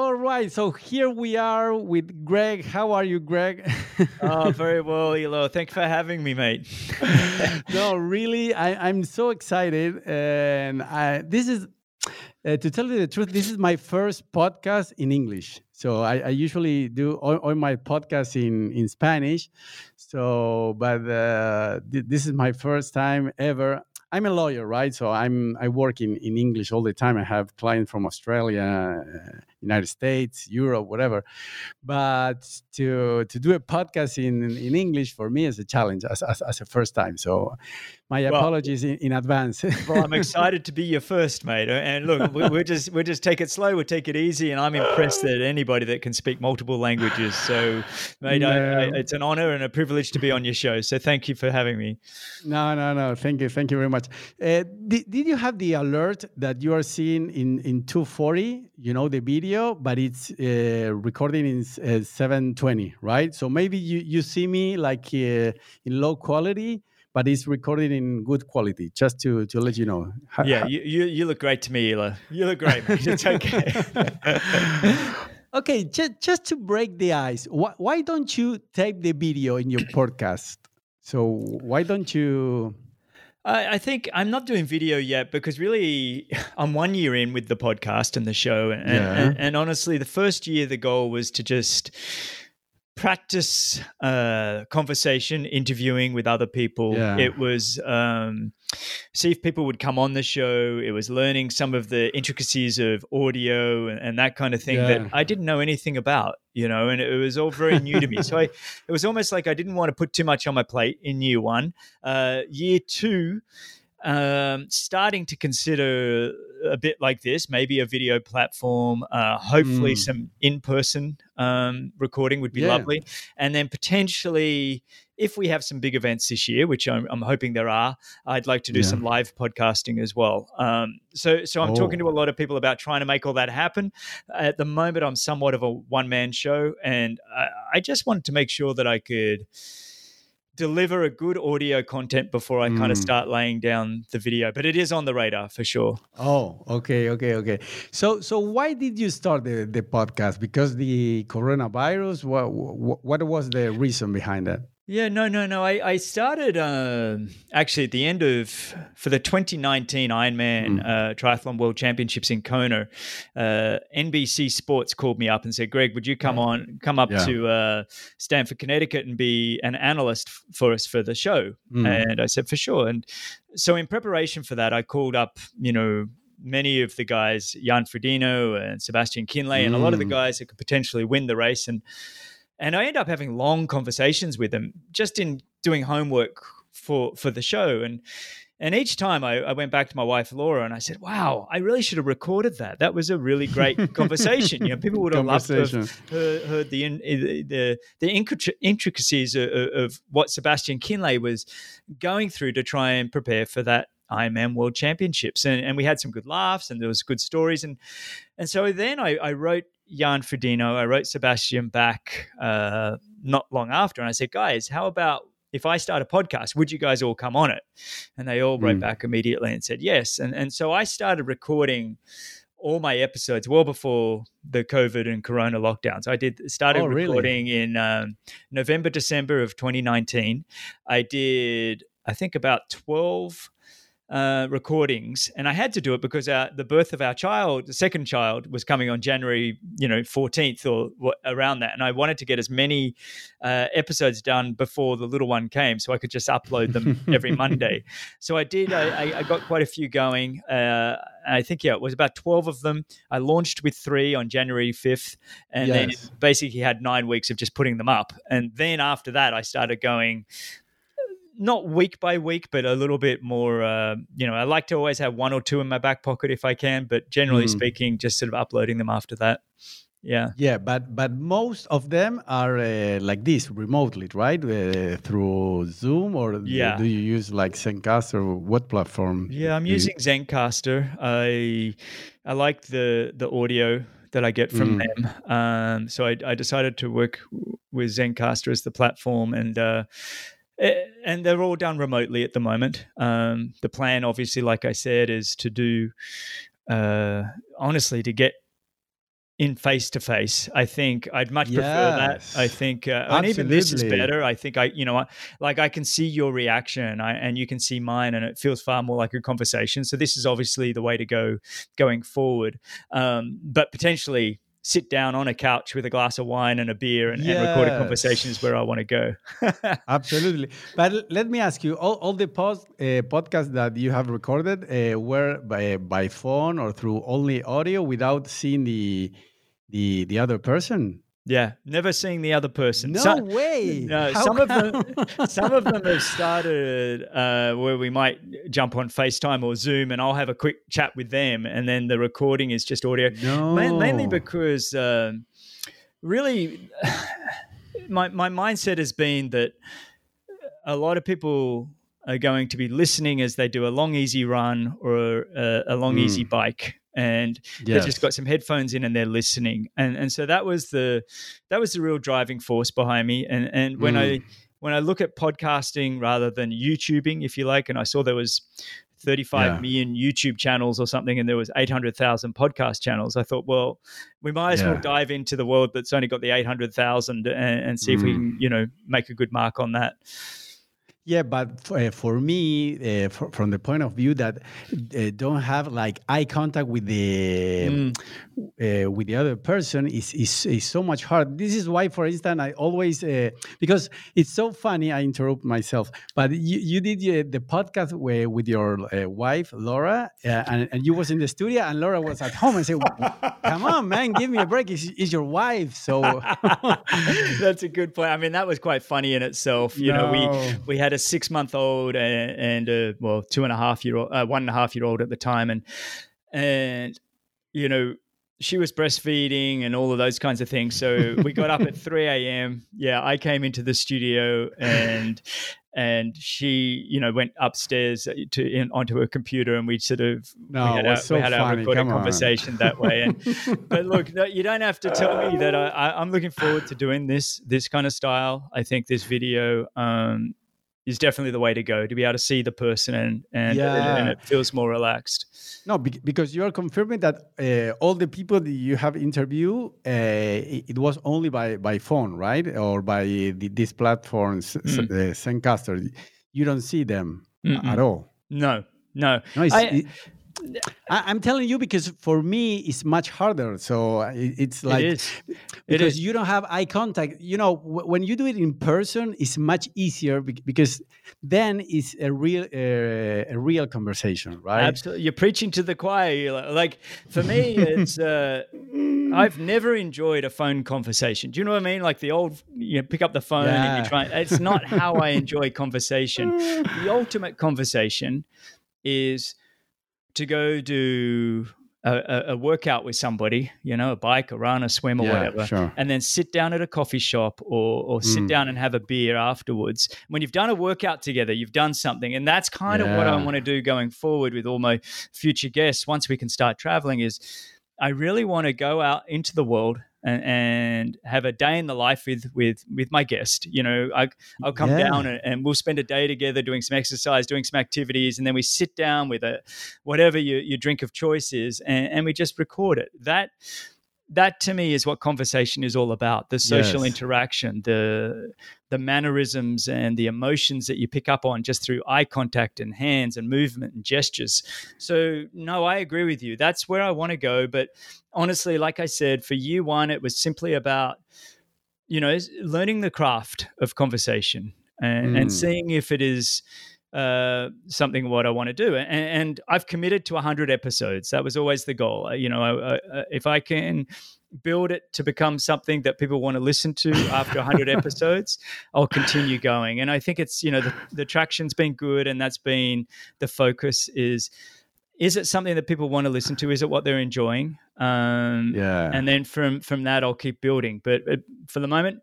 All right. So here we are with Greg. How are you, Greg? oh, very well, Elo. Thanks for having me, mate. no, really, I, am so excited. And I, this is, uh, to tell you the truth, this is my first podcast in English. So I, I usually do all, all, my podcasts in, in Spanish. So, but uh, th- this is my first time ever. I'm a lawyer, right? So I'm I work in, in English all the time. I have clients from Australia, uh, United States, Europe, whatever. But to to do a podcast in in English for me is a challenge as as, as a first time. So my well, apologies in, in advance. well, I'm excited to be your first, mate. And look, we, we just we just take it slow, we take it easy, and I'm impressed that anybody that can speak multiple languages. So, mate, no. I, I, it's an honor and a privilege to be on your show. So, thank you for having me. No, no, no. Thank you, thank you very much. Uh, did, did you have the alert that you are seeing in in 240? You know the video, but it's uh, recording in uh, 720, right? So maybe you you see me like uh, in low quality but it's recorded in good quality. Just to to let you know. Yeah, you you, you look great to me, Ela. You look great. It's okay. okay, just just to break the ice, why, why don't you tape the video in your podcast? So why don't you? I, I think I'm not doing video yet because really I'm one year in with the podcast and the show, and, yeah. and, and honestly, the first year the goal was to just practice uh, conversation, interviewing with other people. Yeah. It was um, see if people would come on the show. It was learning some of the intricacies of audio and, and that kind of thing yeah. that I didn't know anything about, you know, and it was all very new to me. So I, it was almost like I didn't want to put too much on my plate in year one. Uh, year two, um, starting to consider a bit like this, maybe a video platform, uh, hopefully mm. some in person um, recording would be yeah. lovely. And then potentially, if we have some big events this year, which I'm, I'm hoping there are, I'd like to do yeah. some live podcasting as well. Um, so, so I'm oh. talking to a lot of people about trying to make all that happen. At the moment, I'm somewhat of a one man show, and I, I just wanted to make sure that I could deliver a good audio content before I mm. kind of start laying down the video. But it is on the radar for sure. Oh, okay, okay, okay. So, so why did you start the, the podcast? Because the coronavirus. What, what what was the reason behind that? Yeah, no, no, no. I, I started uh, actually at the end of for the 2019 Ironman mm. uh, Triathlon World Championships in Kona. Uh, NBC Sports called me up and said, "Greg, would you come on, come up yeah. to uh, Stamford, Connecticut, and be an analyst f- for us for the show?" Mm. And I said, "For sure." And so in preparation for that, I called up, you know, many of the guys, Jan Frodeno and Sebastian Kienle, mm. and a lot of the mm. guys that could potentially win the race and and I end up having long conversations with them just in doing homework for for the show. And and each time I, I, went back to my wife Laura and I said, "Wow, I really should have recorded that. That was a really great conversation. You know, people would have loved to have heard, heard the, eh, the the intricacies of, of, what Sebastian Kienle was going through to try and prepare for that Ironman World Championships. And, and we had some good laughs and there was good stories. And and so then I, I wrote Jan Frodeno. I wrote Sebastian back uh, not long after, and I said, guys, how about if I start a podcast, would you guys all come on it? And they all wrote mm. back immediately and said yes. And and so I started recording all my episodes well before the COVID and Corona lockdowns. I did started oh, recording in um, November, December of 2019. I did I think about 12 uh, recordings, and I had to do it because our, the birth of our child, the second child, was coming on January, you know, fourteenth or around that, and I wanted to get as many uh, episodes done before the little one came, so I could just upload them every Monday. So I did. I, I, got quite a few going. Uh, I think yeah, it was about twelve of them. I launched with three on January fifth, and yes. then basically had nine weeks of just putting them up, and then after that, I started going not week by week, but a little bit more. Uh, you know, I like to always have one or two in my back pocket if I can, but generally mm. speaking, just sort of uploading them after that. Yeah, yeah, but but most of them are uh, like this remotely, right? Uh, through Zoom, or yeah. do you use like Zencastr? Or what platform? Yeah, I'm using you... Zencastr. I I like the the audio that I get from mm. them. Um, so I, I, decided to work with Zencastr as the platform, and uh, and they're all done remotely at the moment. Um, the plan, obviously, like I said, is to do uh, honestly to get in face to face. I think I'd much prefer that. I think, uh, and even this is better. I think I, you know, like I can see your reaction, I, and you can see mine, and it feels far more like a conversation. So this is obviously the way to go going forward. Um, but potentially sit down on a couch with a glass of wine and a beer and, yes. and record a conversation is where I want to go. Absolutely. But let me ask you all, all the post, uh, podcasts that you have recorded uh, were by, by phone or through only audio without seeing the the the other person. Yeah, never seeing the other person. No way. No, How some come? of them, some of them have started uh, where we might jump on FaceTime or Zoom, and I'll have a quick chat with them, and then the recording is just audio. No. mainly because uh, really, my my mindset has been that a lot of people are going to be listening as they do a long easy run or a, a long mm. easy bike and yes. they've just got some headphones in and they're listening and and so that was the that was the real driving force behind me and and when mm. i when i look at podcasting rather than youtubing if you like and i saw there was 35 yeah. million YouTube channels or something, and there was 800,000 podcast channels. I thought, well, we might as yeah. well dive into the world that's only got the 800,000 and, and, see mm. if we mm. can, you know, make a good mark on that. Yeah, but for, uh, for me, uh, for, from the point of view that uh, don't have like eye contact with the mm. Uh, with the other person is, is is so much hard. This is why, for instance, I always uh, because it's so funny. I interrupt myself, but you, you did uh, the podcast with your wife Laura, and, and you was in the studio, and Laura was at home, and said, "Come on, man, give me a break. It's, it's your wife." So that's a good point. I mean, that was quite funny in itself. You no. know, we we had a six month old and, and a well two and a half year old, uh, one and a half year old at the time, and and you know she was breastfeeding and all of those kinds of things. So we got up at 3 a.m. Yeah, I came into the studio and and she, you know, went upstairs to in, onto her computer and we sort of no, we had, our, so we had our recorded conversation that way. And but look, no, you don't have to tell me that I, I, am looking forward to doing this this kind of style. I think this video um, is definitely the way to go to be able to see the person and and, yeah. and it feels more relaxed. No, because you are confirming that uh, all the people that you have interviewed, uh, it was only by, by phone, right, or by the, these platforms, mm. uh. You don't see them Mm-mm. at all. No, no. no I, I, am telling you because for me it's much harder. So it's like it is. because you don't have eye contact. You know, when you do it in person, it's much easier because then it's a real uh, a real conversation, right? Absolutely, you're preaching to the choir. Like for me, it's uh, I've never enjoyed a phone conversation. Do you know what I mean? Like the old, you pick up the phone yeah. and you try. It's not how I enjoy conversation. the ultimate conversation is to go do a, a, workout with somebody, you know, a bike, a run, a swim, or yeah, whatever, sure. and then sit down at a coffee shop or, or sit mm. down and have a beer afterwards. When you've done a workout together, you've done something, and that's kind yeah. of what I want to do going forward with all my future guests. Once we can start traveling, is I really want to go out into the world and, and, have a day in the life with with with my guest. You know, I, will come yeah. down and, and, we'll spend a day together doing some exercise, doing some activities, and then we sit down with a whatever your, your drink of choice is, and, and we just record it. That that to me is what conversation is all about the social yes. interaction the the mannerisms and the emotions that you pick up on just through eye contact and hands and movement and gestures so no i agree with you that's where i want to go but honestly like i said for year one it was simply about you know learning the craft of conversation and, mm. and seeing if it is uh, something what I want to do. And, and, I've committed to 100 episodes. That was always the goal. Uh, you know, I, I, if I can build it to become something that people want to listen to after 100 episodes, I'll continue going. And I think it's, you know, the, the traction's been good and that's been the focus is – is it something that people want to listen to? Is it what they're enjoying? Um, yeah. And then from from that, I'll keep building. But uh, for the moment,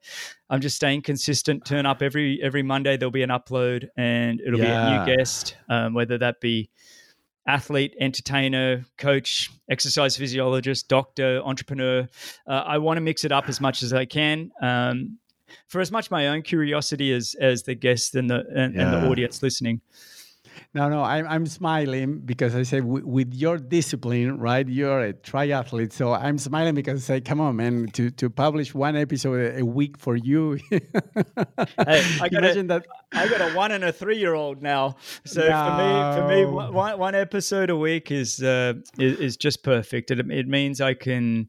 I'm just staying consistent. Turn up every every Monday. There'll be an upload, and it'll yeah. be a new guest, um, whether that be athlete, entertainer, coach, exercise physiologist, doctor, entrepreneur. Uh, I want to mix it up as much as I can. Um, for as much my own curiosity as as the guest and the and, yeah. and the audience listening. No, no, I'm, I'm smiling because I say with your discipline, right? You're a triathlete, so I'm smiling because I say, come on, man, to, to publish one episode a week for you. hey, I got Imagine a, that. I got a one and a three year old now, so no. for me, for me, one, one episode a week is uh, is, is just perfect. It, it means I can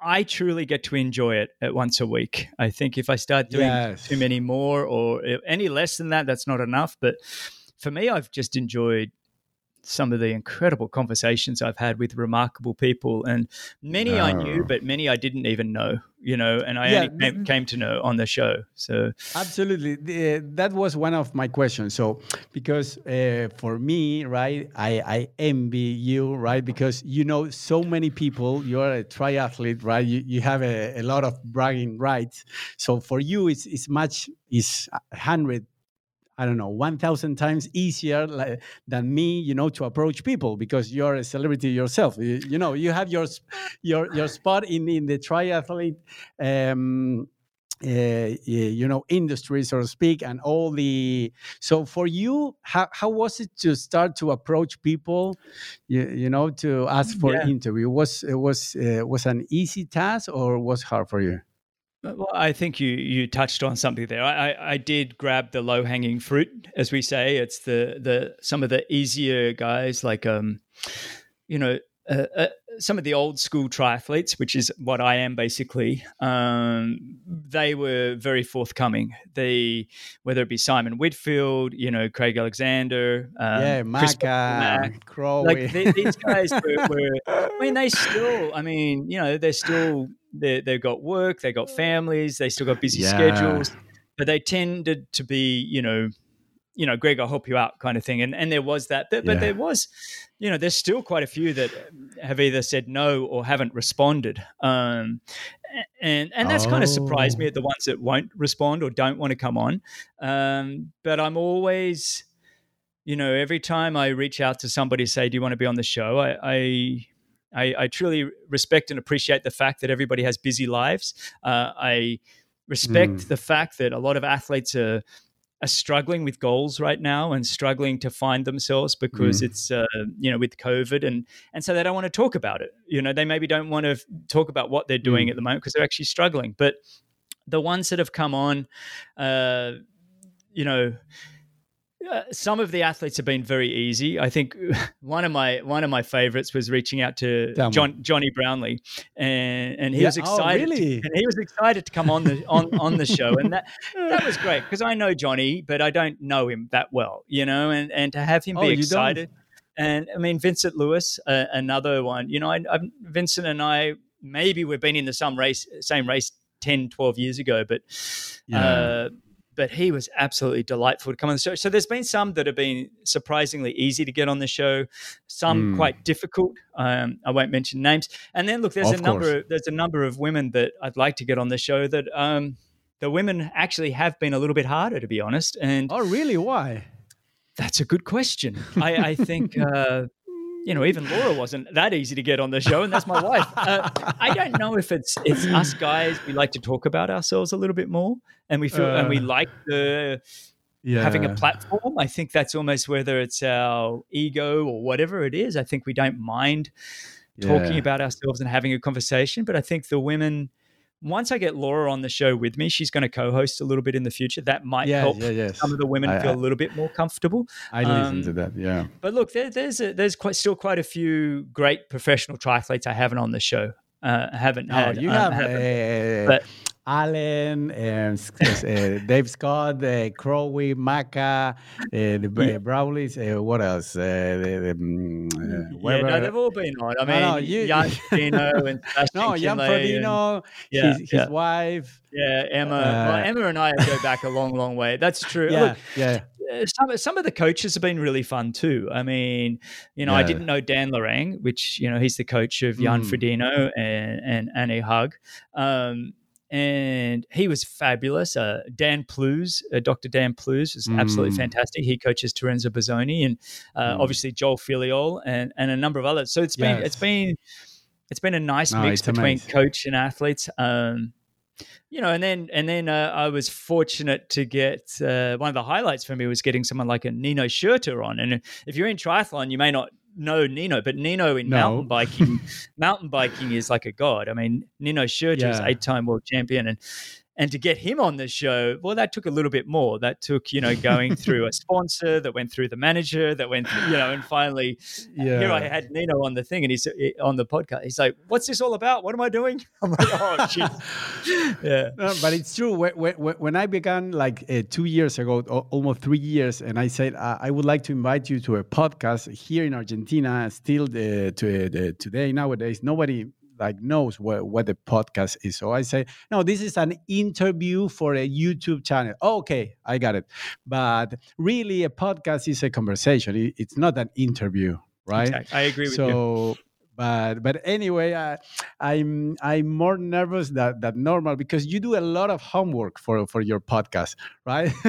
I truly get to enjoy it at once a week. I think if I start doing yes. too many more or any less than that, that's not enough. But for me, I've just enjoyed some of the incredible conversations I've had with remarkable people, and many. I knew, but many I didn't even know. You know, and I yeah, only came, came, to know on the show. So absolutely, the, that was one of my questions. So because uh, for me, right, I, I envy you, right, because you know so many people. You're a triathlete, right? You, you have a, a lot of bragging rights. So for you, it's it's much is hundred I don't know, 1,000 times easier like, than me, you know, to approach people because you're a celebrity yourself. You, you know, you have your your your spot in in the triathlete. Um, uh, you know industry so to speak and all the so for you how, how was it to start to approach people you, you know to ask for yeah. interview was it was uh, was an easy task or was hard for you well, I think you you touched on something there. I, I, I did grab the low hanging fruit, as we say. It's the the some of the easier guys, like um, you know, uh, uh, some of the old school triathletes, which is what I am basically. Um, they were very forthcoming. They whether it be Simon Whitfield, you know, Craig Alexander, um, yeah, Macca, Crowe. Like these guys were, were. I mean, they still. I mean, you know, they're still they they've got work, they've got families, they still got busy yeah. schedules, but they tended to be, you know, you know, Greg, I'll help you out, kind of thing. And and there was that, but, yeah. but there was, you know, there's still quite a few that have either said no or haven't responded. Um, and and that's oh. kind of surprised me at the ones that won't respond or don't want to come on. Um, but I'm always, you know, every time I reach out to somebody, say, "Do you want to be on the show?" I, I I, I, truly respect and appreciate the fact that everybody has busy lives. Uh, I respect mm. the fact that a lot of athletes are are struggling with goals right now and struggling to find themselves because mm. it's uh, you know with COVID and and so they don't want to talk about it. You know, they maybe don't want to talk about what they're doing mm. at the moment because they're actually struggling. But the ones that have come on, uh, you know uh, some of the athletes have been very easy. I think one of my one of my favorites was reaching out to John, Johnny Brownlee, and and he yeah. was oh, excited. Oh, really? to, and he was excited to come on the on, on the show, and that that was great because I know Johnny, but I don't know him that well, you know, and and to have him be oh, excited. And I mean Vincent Luis, uh, another one. You know, I, I, Vincent and I maybe we've been in the some race same race 10, 12 years ago, but. Yeah. Uh, but he was absolutely delightful to come on the show. So there's been some that have been surprisingly easy to get on the show, some mm. quite difficult. Um, I won't mention names. And then look, there's of a number. Of, there's a number of women that I'd like to get on the show that um, the women actually have been a little bit harder, to be honest. And oh, really? Why? That's a good question. I, I think. Uh, you know, even Laura wasn't that easy to get on the show, and that's my wife. Uh, I don't know if it's it's us guys. We like to talk about ourselves a little bit more, and we feel uh, and we uh. like the yeah. having a platform. I think that's almost whether it's our ego or whatever it is. I think we don't mind talking yeah. about ourselves and having a conversation, but I think the women once I get Laura on the show with me, she's going to co-host a little bit in the future. That might yeah, help yeah, yes. some of the women I, feel a little bit more comfortable. I um, listen to that, yeah. But look, there, there's a, there's quite still quite a few great professional triathletes I haven't on the show. Uh, haven't oh, had. You um, have, uh, but Allen, and uh, Dave Scott, uh, Crowe, Macca, uh, the yeah. Brownlees, uh, what else? Uh, the, um, uh, yeah, no, they've all been on. I mean, no, no, you, Jan Frodeno and No, Jan Frodeno, yeah, his, his yeah. wife. Yeah, Emma. well, Emma and I go back a long, long way. That's true. Yeah, Look, yeah. Some, some of the coaches have been really fun too. I mean, you know. I didn't know Dan Lorang, which, you know, he's the coach of Jan mm. Frodeno and, and Annie Haug. Um, and he was fabulous. Uh, Dan Plews, uh, Dr. Dan Plews, was mm. absolutely fantastic. He coaches Terenzo Bozzone and uh, mm. obviously Joel Filliol and, and a number of others. So it's been it's been it's been a nice no, mix between amazing. coach and athletes. Um, you know, and then and then uh, I was fortunate to get uh, one of the highlights for me was getting someone like a Nino Schurter on. And if you're in triathlon, you may not know Nino, but Nino in no. mountain biking, mountain biking is like a god. I mean, Nino Schurter yeah. is eight-time world champion, and and to get him on the show, well, that took a little bit more. That took, you know, going through a sponsor, that went through the manager, that went, through, you know, and finally, yeah. here I had Nino on the thing, and he's eh, on the podcast. He's like, "What's this all about? What am I doing?" I'm like, "Oh, shit." yeah, no, but it's true. When, when, when I began, like uh, two years ago, almost three years, and I said uh, I would like to invite you to a podcast here in Argentina. Still, uh, to, today nowadays, nobody like knows what, what the podcast is. So I say, no, this is an interview for a YouTube channel. Oh, okay, I got it. But really, a podcast is a conversation. It, it's not an interview, right? Exactly. I agree with so, you. So but but anyway I, i'm i'm more nervous than, than normal because you do a lot of homework for for your podcast right?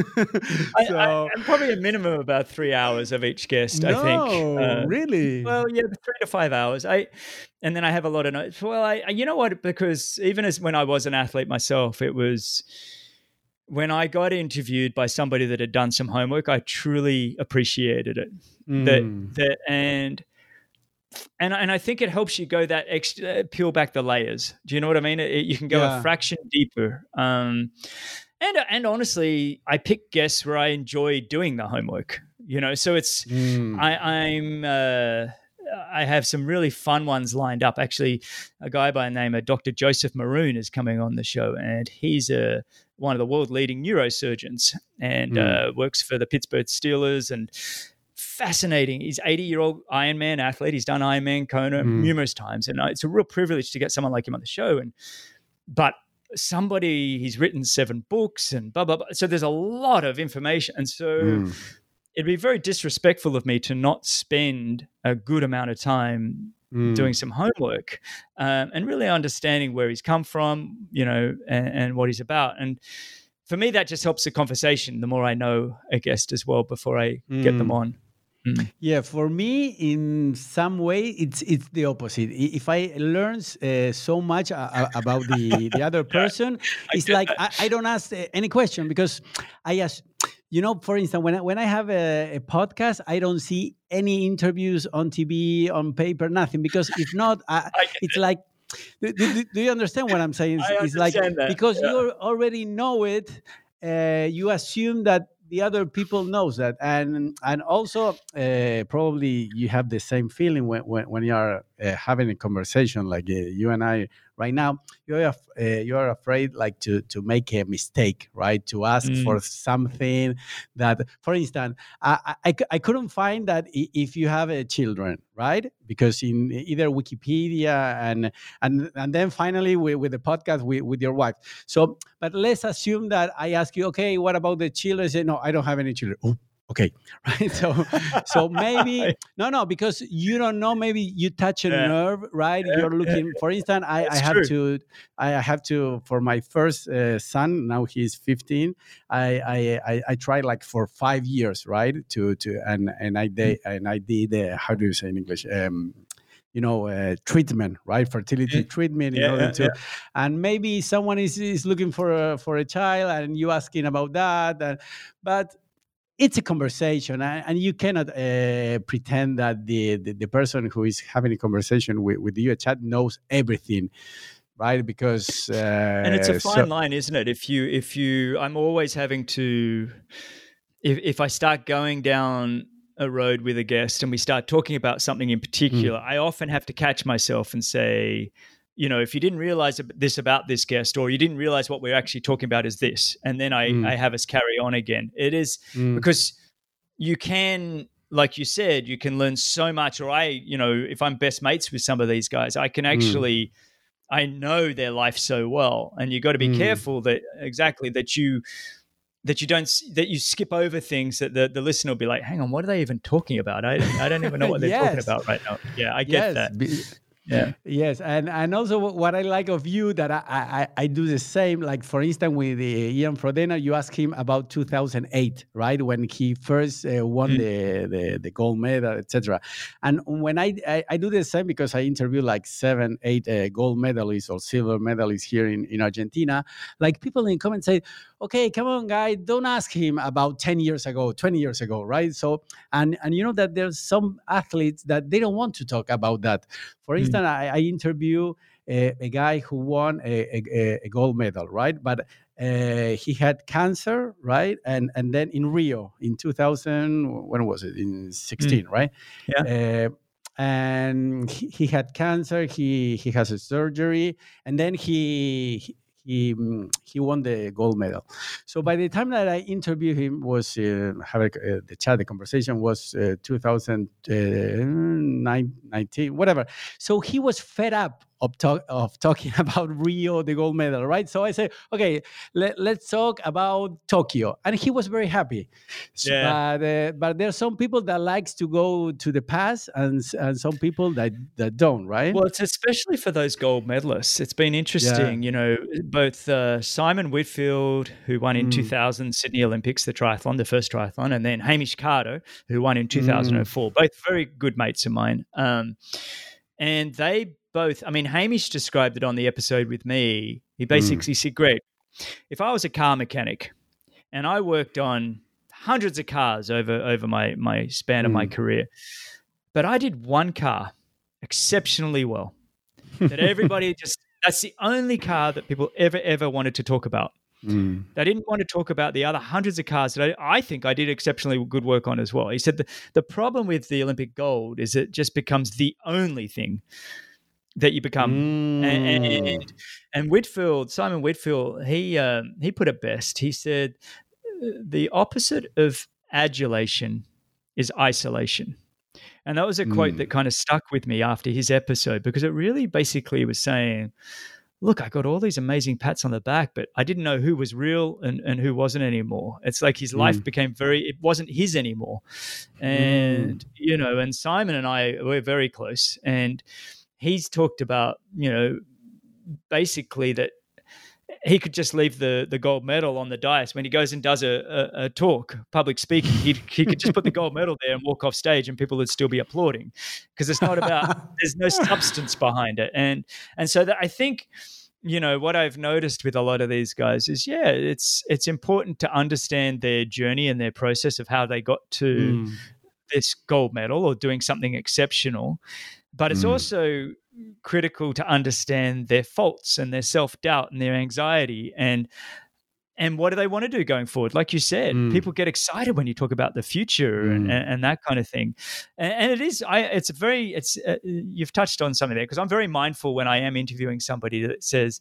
So, I, am probably a minimum of about three hours of each guest no, i think uh, really? well yeah three to five hours. I and then i have a lot of notes. Well i you know what? Because even as when i was an athlete myself it was when I got interviewed by somebody that had done some homework, I truly appreciated it. Mm. That that and and and I think it helps you go that extra peel back the layers. Do you know what I mean? It, you can go yeah. a fraction deeper. Um, and and honestly, I pick guests where I enjoy doing the homework. You know, so it's mm. I, I'm. Uh, I have some really fun ones lined up. Actually, a guy by the name of Dr. Joseph Maroon is coming on the show, and he's a one of the world leading neurosurgeons and mm. uh, works for the Pittsburgh Steelers and fascinating. He's 80 year old Ironman athlete. He's done Ironman Kona mm. numerous times, and uh, it's a real privilege to get someone like him on the show. And but somebody he's written seven books and blah blah blah. So there's a lot of information, and so. Mm. It'd be very disrespectful of me to not spend a good amount of time Mm. doing some homework um, and really understanding where he's come from, you know, and, and, what he's about. And for me, that just helps the conversation. The more I know a guest as well before I mm. get them mm. on. Mm. Yeah, for me, in some way, it's it's the opposite. If I learn uh, so much uh, about the the other person, yeah, it's like I, I, don't ask uh, any question because I ask. You know, for instance, when I, when I have a, a podcast, I don't see any interviews on TV, on paper, nothing. Because if not, I, it's it. like do, do, do, you understand what I'm saying? It's, it's like that. because yeah. you already know it, uh, you assume that the other people knows that. And and also uh, probably you have the same feeling when when, when you are uh, having a conversation like uh, you and I right now you are uh, you are afraid like to to make a mistake right? To ask mm. for something that for instance I, I, I couldn't find that if you have a children right? Because in either wikipedia and and and then finally with, with the podcast with, with your wife. So but let's assume that i ask you okay what about the children? Say no i don't have any children. Oh, okay right so so maybe no no because you don't know maybe you touch a yeah. nerve right yeah. you're looking yeah. for instance i, I have true. to i have to for my first uh, son now he's 15 I, I i i tried like for five years right to to and and i did mm. and i did uh, how do you say in english um you know uh, treatment right fertility treatment in order to and maybe someone is, is looking for a for a child and you asking about that and, but it's a conversation and you cannot uh, pretend that the, the, the person who is having a conversation with, with you a chat knows everything right because uh, and it's a fine so- line isn't it if you if you i'm always having to if, if i start going down a road with a guest and we start talking about something in particular mm. i often have to catch myself and say you know, if you didn't realize this about this guest, or you didn't realize what we're actually talking about is this, and then I, mm. I have us carry on again. It is mm. because you can, like you said, you can learn so much. Or I, you know, if I'm best mates with some of these guys, I can mm. actually, mm. I know their life so well, and you got to be mm. careful that exactly that you that you don't that you skip over things that the, the listener will be like hang on what are they even talking about i, I don't even know what they're yes. talking about right now yeah i get yes. that Yeah. Yes, and and also what I like of you that I I, I do the same. Like for instance, with uh, Jan Frodeno, you ask him about 2008, right, when he first uh, won mm. the, the the gold medal, etc. And when I, I, I do the same because I interview like seven, eight uh, gold medalists or silver medalists here in in Argentina. Like people in comments say, okay, come on, guy, don't ask him about 10 years ago, 20 years ago, right? So, and and you know that there's some athletes that they don't want to talk about that. For mm. I, I interview a, a, guy who won a, a, a gold medal, right? But uh, he had cancer, right? And and then in Rio in 2000, when was it? In 16, mm. right? Yeah. Uh, and he, he, had cancer. He he has a surgery, and then he he he won the gold medal. So by the time that I interviewed him, was uh, have a, uh, the chat, the conversation was uh, 2019, uh, whatever. So he was fed up of, talk, of talking about Rio, the gold medal, right? So I said, okay, let, us talk about Tokyo, and he was very happy. Yeah. But, uh, but there's some people that likes to go to the past, and and some people that that don't, right? Well, it's especially for those gold medalists. It's been interesting, yeah. you know, both uh, Simon Whitfield, who won in mm. 2000 Sydney Olympics, the triathlon, the first triathlon, and then Hamish Carter, who won in 2004. Mm. Both very good mates of mine. Um, and they both. I mean, Hamish described it on the episode with me. He hmm. basically mm. said, "Great, if I was a car mechanic and I worked on hundreds of cars over over my my span mm. of my hmm. career, but I did one car exceptionally well. That everybody just that's the only car that people ever ever wanted to talk about." Mm. They didn't want to talk about the other hundreds of cars that I, I, think I did exceptionally good work on as well. He said the, the problem with the Olympic gold is it just becomes the only thing that you become. Mm. And, and, and, Whitfield, Simon Whitfield, he um, he put it best. He said the opposite of adulation is isolation. And that was a quote mm. that kind of stuck with me after his episode because it really basically was saying, look, I got all these amazing pats on the back, but I didn't know who was real and, and who wasn't anymore. It's like his life mm. became very, it wasn't his anymore. And, mm. you know, and Simon and I were very close. And, he's talked about, you know, basically that he could just leave the the gold medal on the dais when he goes and does a, a, a talk, public speaking. He he could just put the gold medal there and walk off stage, and people would still be applauding because it's not about there's no substance behind it, and and so that I think you know what I've noticed with a lot of these guys is yeah, it's it's important to understand their journey and their process of how they got to mm. this gold medal or doing something exceptional but it's mm. also critical to understand their faults and their self-doubt and their anxiety and and what do they want to do going forward like you said mm. people get excited when you talk about the future mm. and, and, that kind of thing and, and, it is i it's very it's uh, you've touched on something there because i'm very mindful when i am interviewing somebody that says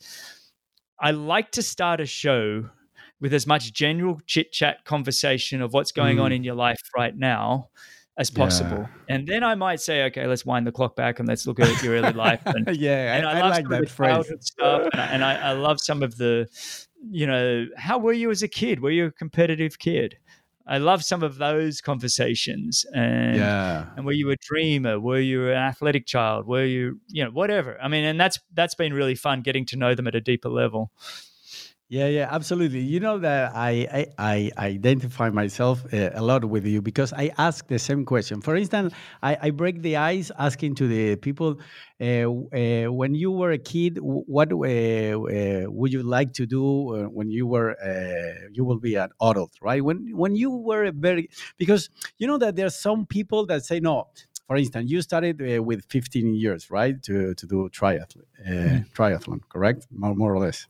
i like to start a show with as much general chit chat conversation of what's going on mm. in your life right now as possible. Yeah. And then I might say, okay, let's wind the clock back and let's look at your early life. And, yeah, and I, I like that phrase. Stuff, and, I, and I, I, love some of the, you know, how were you as a kid? Were you a competitive kid? I love some of those conversations. And, yeah. and were you a dreamer? Were you an athletic child? Were you, you know, whatever. I mean, and that's that's been really fun getting to know them at a deeper level. Yeah, yeah, absolutely. You know that I I, I identify myself uh, a lot with you because I ask the same question. For instance, I, I break the ice asking to the people, uh, uh, when you were a kid, what uh, uh, would you like to do when you were you will be an adult, right? When when you were a very because you know that there are some people that say no. For instance, you started with 15 years, right, to to do triathlon, mm-hmm. triathlon, correct? More, more or less.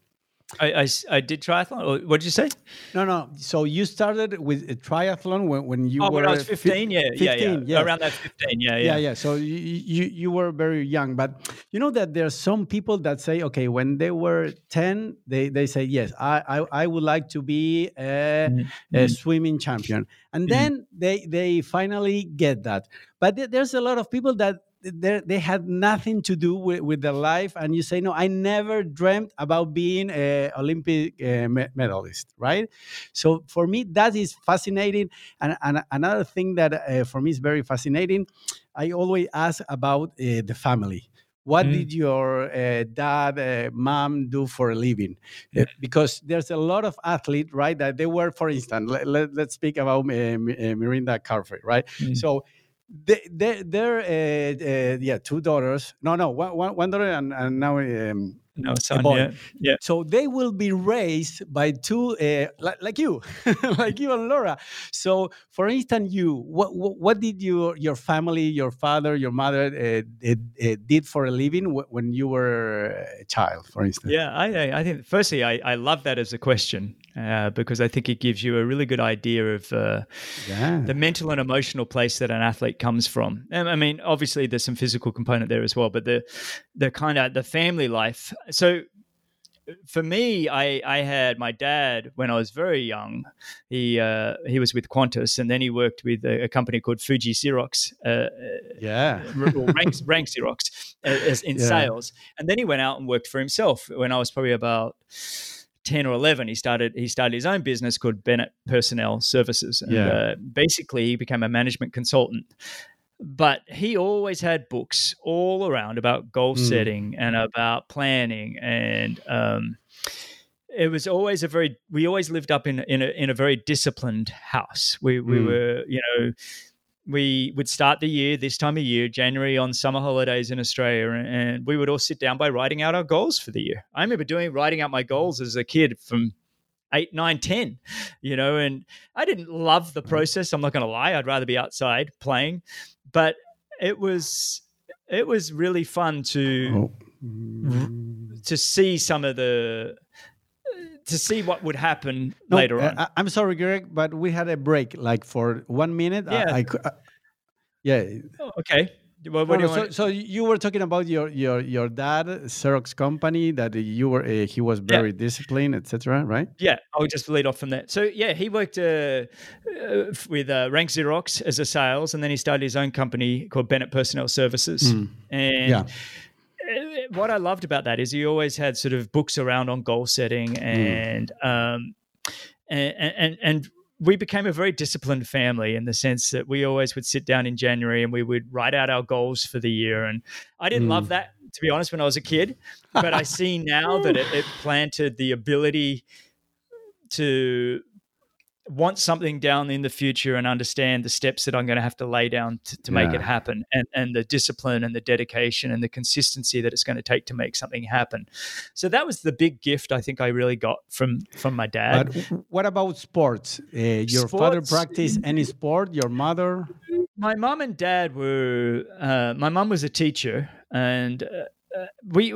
I, I, I, did triathlon. What did you say? No, no. So you started with a triathlon when, when you oh, were when I was 15, yeah, 15, yeah, yeah. Around that 15, yeah, yeah. Yeah, yeah. So you, you, you were very young. But you know that there's some people that say, okay, when they were 10, they, they say, yes, I, I, I would like to be a, mm-hmm. a swimming champion. And mm-hmm. then they, they finally get that. But there's a lot of people that they had nothing to do with, with their life and you say no i never dreamt about being an olympic uh, medalist right so for me that is fascinating and, and another thing that uh, for me is very fascinating i always ask about uh, the family what mm. did your uh, dad, uh, mom do for a living? Uh, because there's a lot of athletes, right? That they were, for instance, let, us let, speak about uh, Mirinda Carfrae, right? Mm. So they, they, they're, uh, uh, yeah, two daughters. No, no, one, one, one daughter and, and now um, no son yeah. yeah so they will be raised by two uh, like, like, you like you and laura so for instance you what, what, what did you your family your father your mother uh, uh, did for a living when you were a child for instance yeah i i think firstly i i love that as a question uh, because I think it gives you a really good idea of uh, yeah. the mental and emotional place that an athlete comes from. I mean, obviously there's some physical component there as well, but the the kind of the family life. So for me, I, I had my dad when I was very young. He uh, he was with Qantas, and then he worked with a, a company called Fuji Xerox. Uh, yeah, rank, rank Xerox uh, in yeah. sales, and then he went out and worked for himself. When I was probably about 10 or 11 he started he started his own business called bennett personnel services and yeah. uh, basically he became a management consultant but he always had books all around about goal mm. setting and about planning and um, it was always a very we always lived up in in a, in a very disciplined house we we mm. were you know we would start the year this time of year, January on summer holidays in Australia, and we would all sit down by writing out our goals for the year. I remember doing writing out my goals as a kid from eight, nine, ten, you know, and I didn't love the mm-hmm. process. I'm not going to lie; I'd rather be outside playing, but it was it was really fun to oh. to see some of the to see what would happen no, later on. I, am sorry, Greg, but we had a break like for one minute. Yeah. I, I, I yeah. Oh, okay. Well, no, you so, so, you were talking about your your your dad Xerox company that you were uh, he was very yeah. disciplined etc right yeah I'll just lead off from that so yeah he worked uh, uh, with uh, Rank Xerox as a sales and then he started his own company called Bennett Personnel Services mm. and yeah what I loved about that is he always had sort of books around on goal setting hmm. and mm. um, and, and and we became a very disciplined family in the sense that we always would sit down in January and we would write out our goals for the year. And I didn't mm. love hmm. that, to be honest, when I was a kid, but I see now that it, it planted the ability to want something down in the future and understand the steps that I'm going to have to lay down to, to make it happen and, and the discipline and the dedication and the consistency that it's going to take to make something happen. So that was the big gift I think I really got from from my dad. But what about sports? Uh, your sports, father practiced any sport? Your mother? My mom and dad were. Uh, my mom was a teacher, and uh, uh, we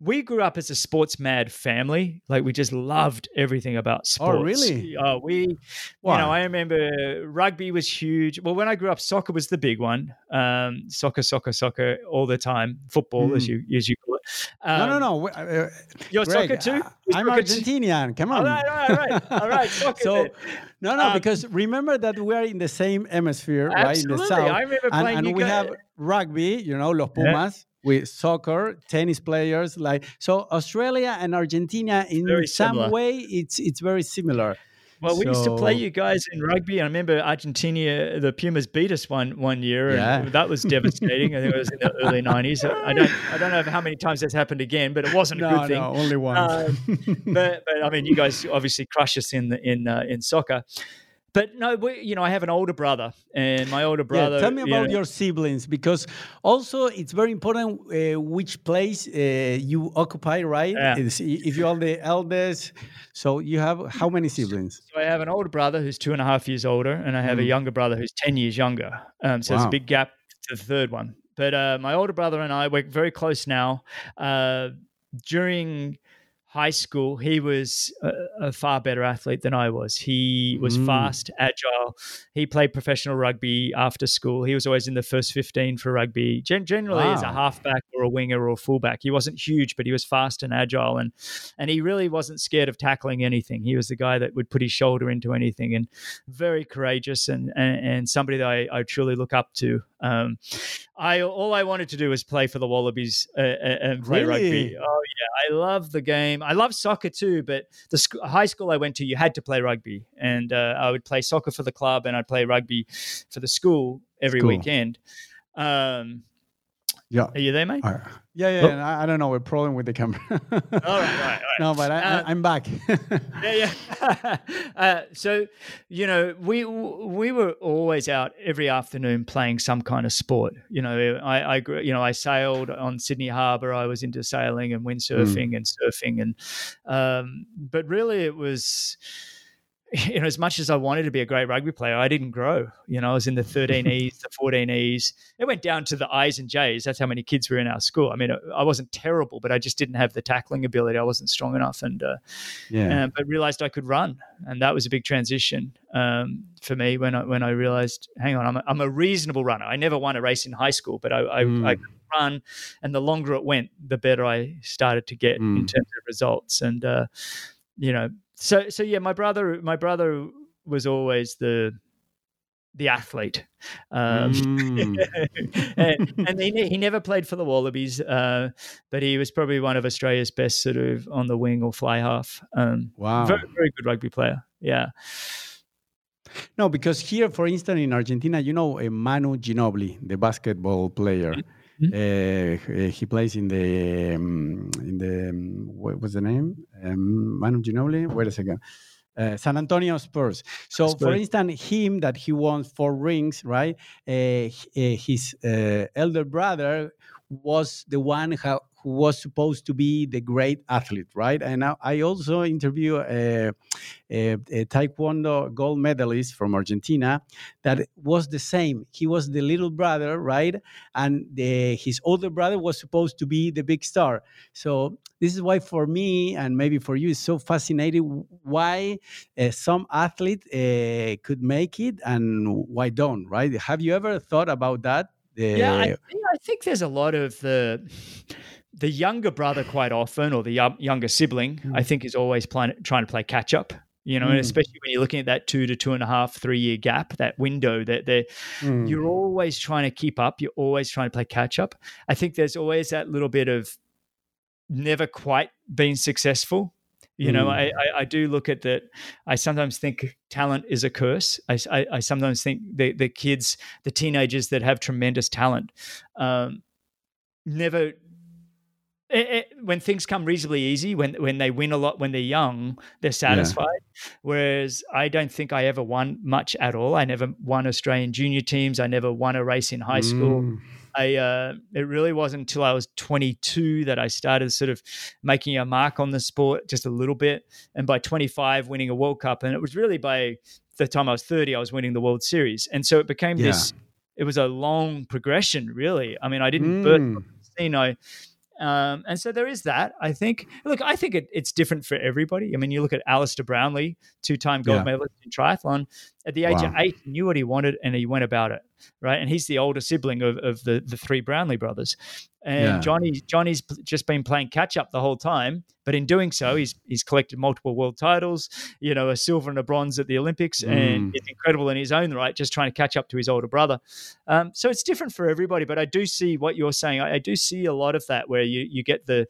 we grew up as a sports mad family. Like we just loved everything about oh, sports. Oh, really? Uh, we, wow. you know, I remember rugby was huge. Well, when I grew up, soccer was the big one. Um, soccer, soccer, soccer all the time. Football, mm. as you as you call it. Um, no, no, no. Uh, uh You're Greg, soccer too. I'm Argentinian. Come on. All right, all right, all right. All right soccer. so, no, no, um, because remember that we are in the same hemisphere, right? In the south. I remember playing. and, and we have rugby. You know, los Pumas. Yeah with soccer, tennis players. Like so, Australia and Argentina in very some similar. way, it's it's very similar. Well, we so, used to play you guys in rugby. I remember Argentina, the Pumas beat us one one year, yeah. and that was devastating. I think it was in the early nineties. I don't I don't know how many times that's happened again, but it wasn't no, a good thing. No, only once. Um, but but I mean, you guys obviously crush us in the, in uh, in soccer. But no, we, you know, I have an older brother, and my older brother. Yeah, tell me about you know, your siblings, because also it's very important uh, which place uh, you occupy, right? Yeah. If you are the eldest, so you have how many siblings? So I have an older brother who's two and a half years older, and I have mm. a younger brother who's ten years younger. Um, so wow. there's a big gap to the third one. But uh, my older brother and I work very close now. Uh, during high school, he was a, a, far better athlete than I was. He was mm. fast, agile. He played professional rugby after school. He was always in the first 15 for rugby, Gen- generally wow. as a halfback or a winger or a fullback. He wasn't huge, but he was fast and agile. And, and he really wasn't scared of tackling anything. He was the guy that would put his shoulder into anything and very courageous and, and, and somebody that I, I truly look up to. Um, I all I wanted to do was play for the Wallabies uh, and play really? rugby. Oh yeah, I love the game. I love soccer too, but the sc- high school I went to, you had to play rugby, and uh, I would play soccer for the club and I'd play rugby for the school every school. weekend. Um, Yeah. Are you there, mate? Yeah, yeah. Oh. I, I, don't know. We're problem with the camera. all right, right, right. No, but I, am uh, back. yeah, yeah. uh, so, you know, we we were always out every afternoon playing some kind of sport. You know, I, I you know, I sailed on Sydney Harbour. I was into sailing and windsurfing mm. and surfing, and um, but really it was you know, as much as I wanted to be a great rugby player, I didn't grow. You know, I was in the 13Es, the 14Es. It went down to the I's and J's. That's how many kids were in our school. I mean, I wasn't terrible, but I just didn't have the tackling ability. I wasn't strong enough, and uh, yeah, uh, but realized I could run, and that was a big transition um, for me when I when I realized, hang on, I'm a, I'm a reasonable runner. I never won a race in high school, but I, I, mm. I could run, and the longer it went, the better I started to get mm. in terms of results, and uh, you know so so yeah, my brother my brother was always the the athlete, um, mm. and, and, he, he never played for the Wallabies, uh, but he was probably one of Australia's best sort of on the wing or fly half. Um, wow, very very good rugby player. Yeah. No, because here, for instance, in Argentina, you know, Manu Ginobili, the basketball player. Mm-hmm. Mm-hmm. Uh, he plays in the um, in the um, what was the name? Um, Manu Ginobili. Wait a second. Uh, San Antonio Spurs. So, Spurs. for instance, him that he won four rings, right? Uh, his uh, elder brother was the one who, who was supposed to be the great athlete, right? And I, also interview a, a, a, taekwondo gold medalist from Argentina that was the same. He was the little brother, right? And the, his older brother was supposed to be the big star. So this is why for me and maybe for you it's so fascinating why uh, some athlete uh, could make it and why don't, right? Have you ever thought about that? yeah, I, I think there's a lot of the the younger brother quite often or the younger sibling mm. i think is always trying to play catch up you know mm. and especially when you're looking at that two to two and a half three year gap that window that they mm. you're always trying to keep up you're always trying to play catch up i think there's always that little bit of never quite being successful you know, mm. I, I, I, do look at that. I sometimes think talent is a curse. I, I, I, sometimes think the, the kids, the teenagers that have tremendous talent, um, never it, eh, it, eh, when things come reasonably easy, when when they win a lot when they're young, they're satisfied. Yeah. Whereas I don't think I ever won much at all. I never won Australian junior teams. I never won a race in high school. Mm. I uh, it really wasn't until I was 22 that I started sort of making a mark on the sport just a little bit, and by 25 winning a World Cup. And it was really by the time I was 30 I was winning the World Series, and so it became yeah. this. It was a long progression, really. I mean, I didn't mm. I um, and so there is that. I think. Look, I think it, it's different for everybody. I mean, you look at Alistair Brownlee, two-time gold yeah. medalist in triathlon. At the age wow. of eight, he knew what he wanted and he went about it. Right, and he's the older sibling of, of the the three Brownlee brothers. And yeah. Johnny Johnny's just been playing catch up the whole time, but in doing so, he's he's collected multiple world titles. You know, a silver and a bronze at the Olympics, mm. and it's incredible in his own right, just trying to catch up to his older brother. Um, so it's different for everybody, but I do see what you're saying. I, I do see a lot of that where you you get the,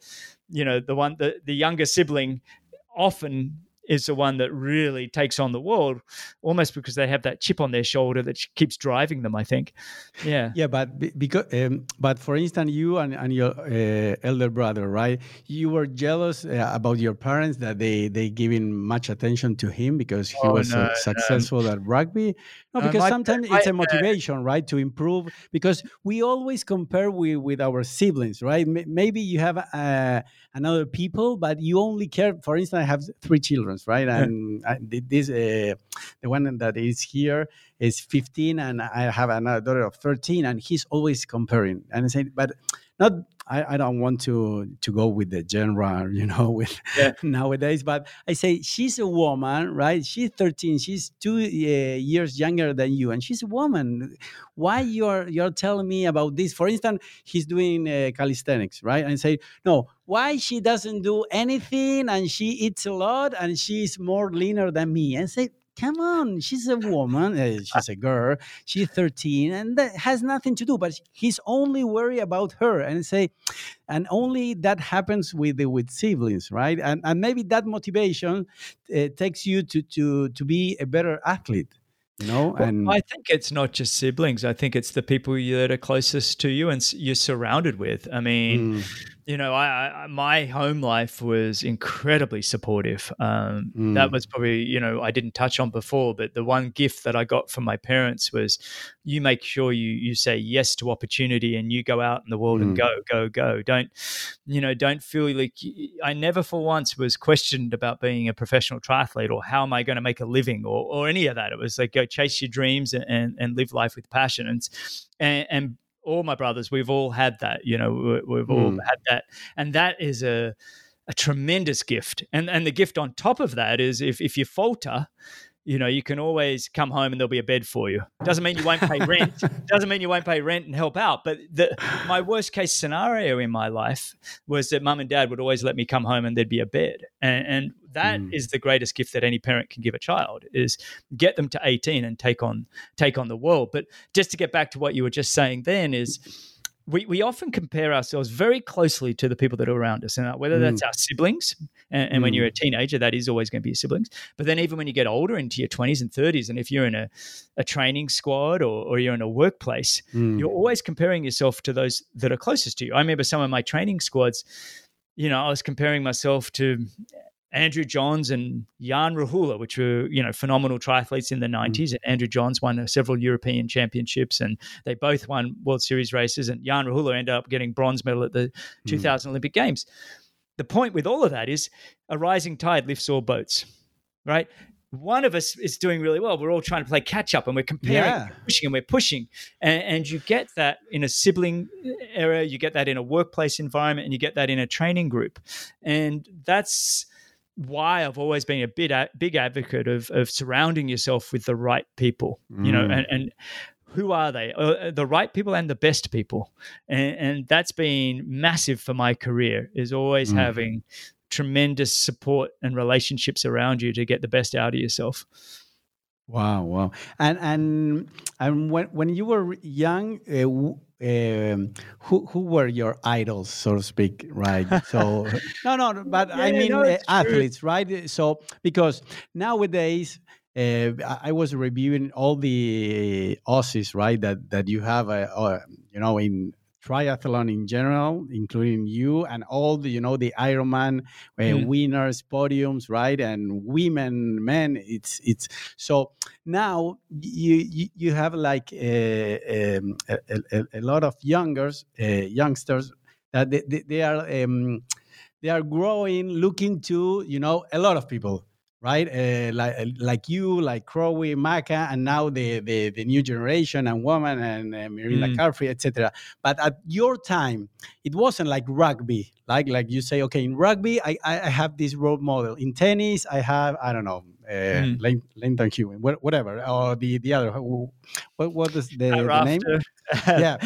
you know, the one the the younger sibling often is the one that really takes on the world, almost because they have that chip on their shoulder that keeps driving them. I think. Yeah. Yeah, but because um, but for instance, you and, and your uh, elder brother, right? You were jealous uh, about your parents that they they giving much attention to him because he oh, was no, uh, successful no. at rugby. No, because my, sometimes it's a motivation, right, to improve. Because we always compare with with our siblings, right? M- maybe you have uh, another people, but you only care. For instance, I have three children right? And I, this uh, the one that is here is 15, and I have another daughter of 13, and he's always comparing and I say, but not. I, I don't want to to go with the genre, you know, with yeah. nowadays. But I say she's a woman, right? She's 13. She's two uh, years younger than you, and she's a woman. Why you're you're telling me about this? For instance, he's doing uh, calisthenics, right? And I say no why she doesn't do anything and she eats a lot and she's more leaner than me and say come on she's a woman uh, she's a girl she's 13 and that has nothing to do but he's only worried about her and say and only that happens with the, with siblings right? And, and maybe that motivation uh, takes you to to to be a better athlete you know well, and i think it's not just siblings i think it's the people that are closest to you and you're surrounded with. I mean mm you know, I, I, my home life was incredibly supportive. Um, mm. That was probably, you know, I didn't touch on before, but the one gift that I got from my parents was, you make sure you you say yes to opportunity and you go out in the world mm. and go, go, go. Don't, you know, don't feel like I never for once was questioned about being a professional triathlete or how am I going to make a living or or any of that. It was like go chase your dreams and and live life with passion and and, and all my brothers, we've all had that. You know, we've all mm. had that, and that is a a tremendous gift. And and the gift on top of that is if if you falter, you know, you can always come home and there'll be a bed for you. Doesn't mean you won't pay rent. Doesn't mean you won't pay rent and help out. But the, my worst case scenario in my life was that mum and dad would always let me come home and there'd be a bed. And, and that mm. is the greatest gift that any parent can give a child is get them to 18 and take on take on the world. But just to get back to what you were just saying then is we, we often compare ourselves very closely to the people that are around us, and uh, whether that's mm. our siblings, and, and mm. when you're a mm. teenager, that is always going to be your siblings. But then even when you get older into your 20s and 30s, and if you're in a, a training squad or, or you're in a workplace, mm. you're always comparing yourself to those that are closest to you. I remember some of my training squads, you know, I was comparing myself to Andrew Johns and Jan Řehula, which were you know phenomenal triathletes in the 90s. Mm. And Andrew Johns won several European championships, and they both won World Series races. And Jan Řehula ended up getting bronze medal at the 2000 mm. Olympic Games. The point with all of that is a rising tide lifts all boats, right? One of us is doing really well. We're all trying to play catch up, and we're comparing, yeah. and pushing, and we're pushing. And, and you get that in a sibling era, you get that in a workplace environment, and you get that in a training group, and that's why I've always been a bit a, big advocate of of surrounding yourself with the right people, mm. you know, mm. and, and who are they? Uh, uh, the right people and the best people, and, and that's been massive for my career. Is always mm. having tremendous support and relationships around you to get the best out of yourself. Wow, wow, and and and when when you were young, uh, um, who who were your idols, so to speak, right? So no, no, but yeah, I mean no, uh, athletes, right? So because nowadays. Uh, I was reviewing all the Aussies, right? That that you have, uh, uh you know, in triathlon in general, including you and all the you know the Ironman uh, mm. winners, podiums, right? And women, men. It's it's so now you you, you have like a, um, a, a, a lot of youngers, uh, youngsters that they, they, they are um, they are growing, looking to you know a lot of people right? Uh, like uh, like you, like Crowie, Macca, and now the, the, the new generation and woman and uh, Mirinda mm. Carfrae, etc. But at your time, it wasn't like rugby. Like like you say, okay, in rugby, I, I have this role model. In tennis, I have I don't know. Uh, mm. Lleyton Hewitt, whatever, or the the other. What what is the, the name? yeah.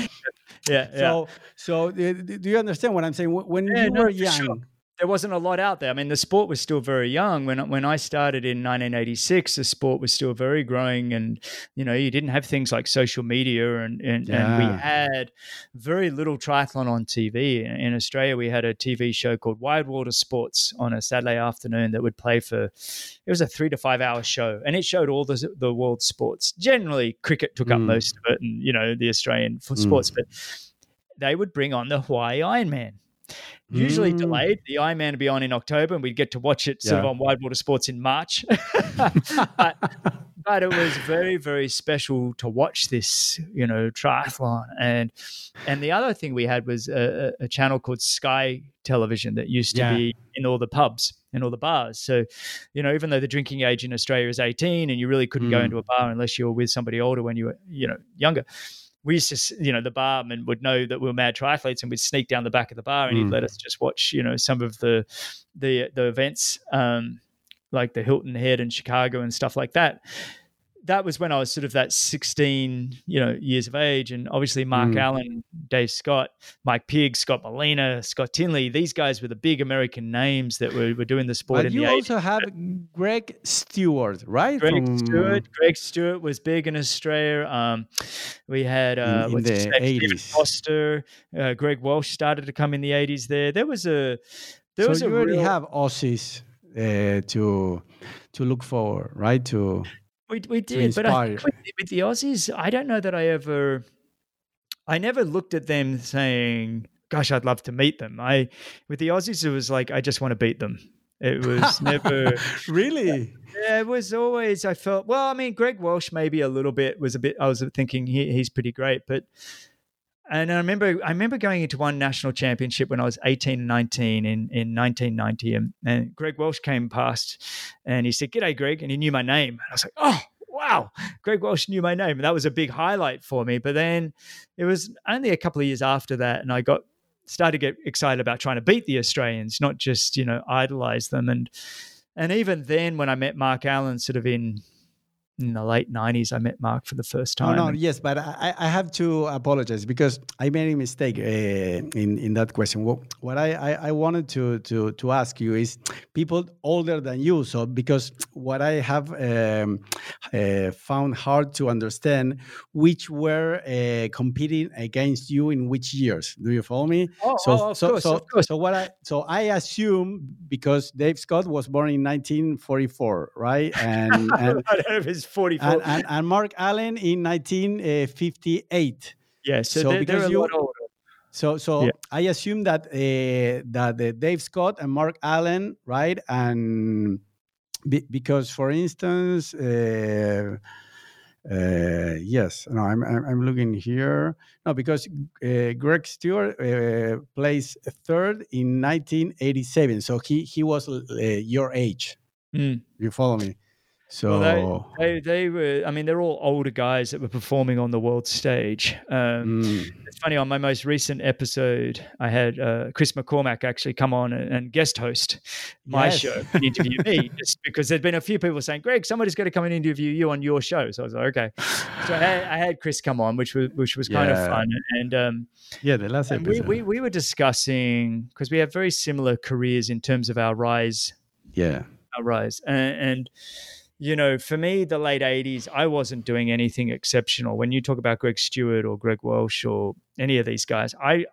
yeah, So, so do, do you understand what I'm saying? When yeah, you no, were young, sure there wasn't a lot out there. I mean, the sport was still very young when when I started in 1986. The sport was still very growing, and you know, you didn't have things like social media, and and, yeah. and we had very little triathlon on TV. In Australia, we had a TV show called Wide of Sports on a Saturday afternoon that would play for. It was a three to five hour show, and it showed all the the world sports. Generally, cricket took mm. up most of it, and you know, the Australian mm. sports, but they would bring on the Hawaii Ironman usually mm. delayed. The Ironman would be on in October, and we'd get to watch it sort yeah. of on Wide World of Sports in March. but, but, it was very, very special to watch this, you know, triathlon. And and the other thing we had was a, a channel called Sky Television that used to yeah. be in all the pubs and all the bars. So, you know, even though the drinking age in Australia is 18 and you really couldn't mm. go into a bar unless you were with somebody older when you were, you know, younger we used to, you know, the barman would know that we were mad triathletes and we'd sneak down the back of the bar and mm. he'd let us just watch, you know, some of the the the events, um, like the Hilton Head in Chicago and stuff like that that was when I was sort of that 16, you know, years of age. And obviously Mark mm. Allen, Dave Scott, Mike Pigg, Scott Molina, Scott Tinley, these guys were the big American names that were, were doing the sport but you the also 80s. have Greg Stewart, right? Greg From... Stewart. Greg Stewart was big in Australia. Um, we had uh, in, in the 80s. Foster, uh, Greg Welch started to come in the 80s there. There was a there so was you a already real... have Aussies uh, to to look for, right? To We we did, but I with, the Aussies, I don't know that I ever. I never looked at them saying, "Gosh, I'd love to meet them." I with the Aussies, it was like I just want to beat them. It was never really. Yeah, it was always. I felt well. I mean, Greg Welch maybe a little bit was a bit. I was thinking he, he's pretty great, but and I remember I remember going into one national championship when I was 18 and 19 in, in 1990 and, and Greg Welch came past and he said, G'day Greg and he knew my name. And I was like, oh wow, Greg Welch knew my name. And that was a big highlight for me. But then it was only a couple of years after that and I got started to get excited about trying to beat the Australians, not just, you know, idolize them. And and even then when I met Mark Allen sort of in in the late 90s i met mark for the first time no, no yes but I, I have to apologize because i made a mistake uh, in, in that question. What, what I, I, I, wanted to, to, to ask you is people older than you so because what i have um, uh, found hard to understand which were uh, competing against you in which years. Do you follow me? Oh, so, oh, of so, course, so, of course. so what i so i assume because dave scott was born in 1944 right? And, and his 44. And, and, and, Mark Allen in 1958. Yes, so, so they're, because they're you, So, so yeah. I assume that uh, that uh, Dave Scott and Mark Allen, right? And be, because, for instance, uh, uh, yes, no, I'm, I'm looking here. No, because uh, Greg Stewart uh, plays third in 1987, so he he was uh, your age. Mm. You follow me? So well, they, they, they were. I mean, they're all older guys that were performing on the world stage. Um, mm. It's funny. On my most recent episode, I had uh, Chris McCormack actually come on and, and guest host my yes. show and interview me, just because there'd been a few people saying, "Greg, somebody's got to come and interview you on your show." So I was like, "Okay." So I had, I had Chris come on, which was which was kind yeah. of fun. And um, yeah, the last episode, we, we we were discussing because we have very similar careers in terms of our rise. Yeah, our rise and. and you know, for me, the late 80s, I wasn't doing anything exceptional. When you talk about Greg Stewart or Greg Welch or any of these guys, I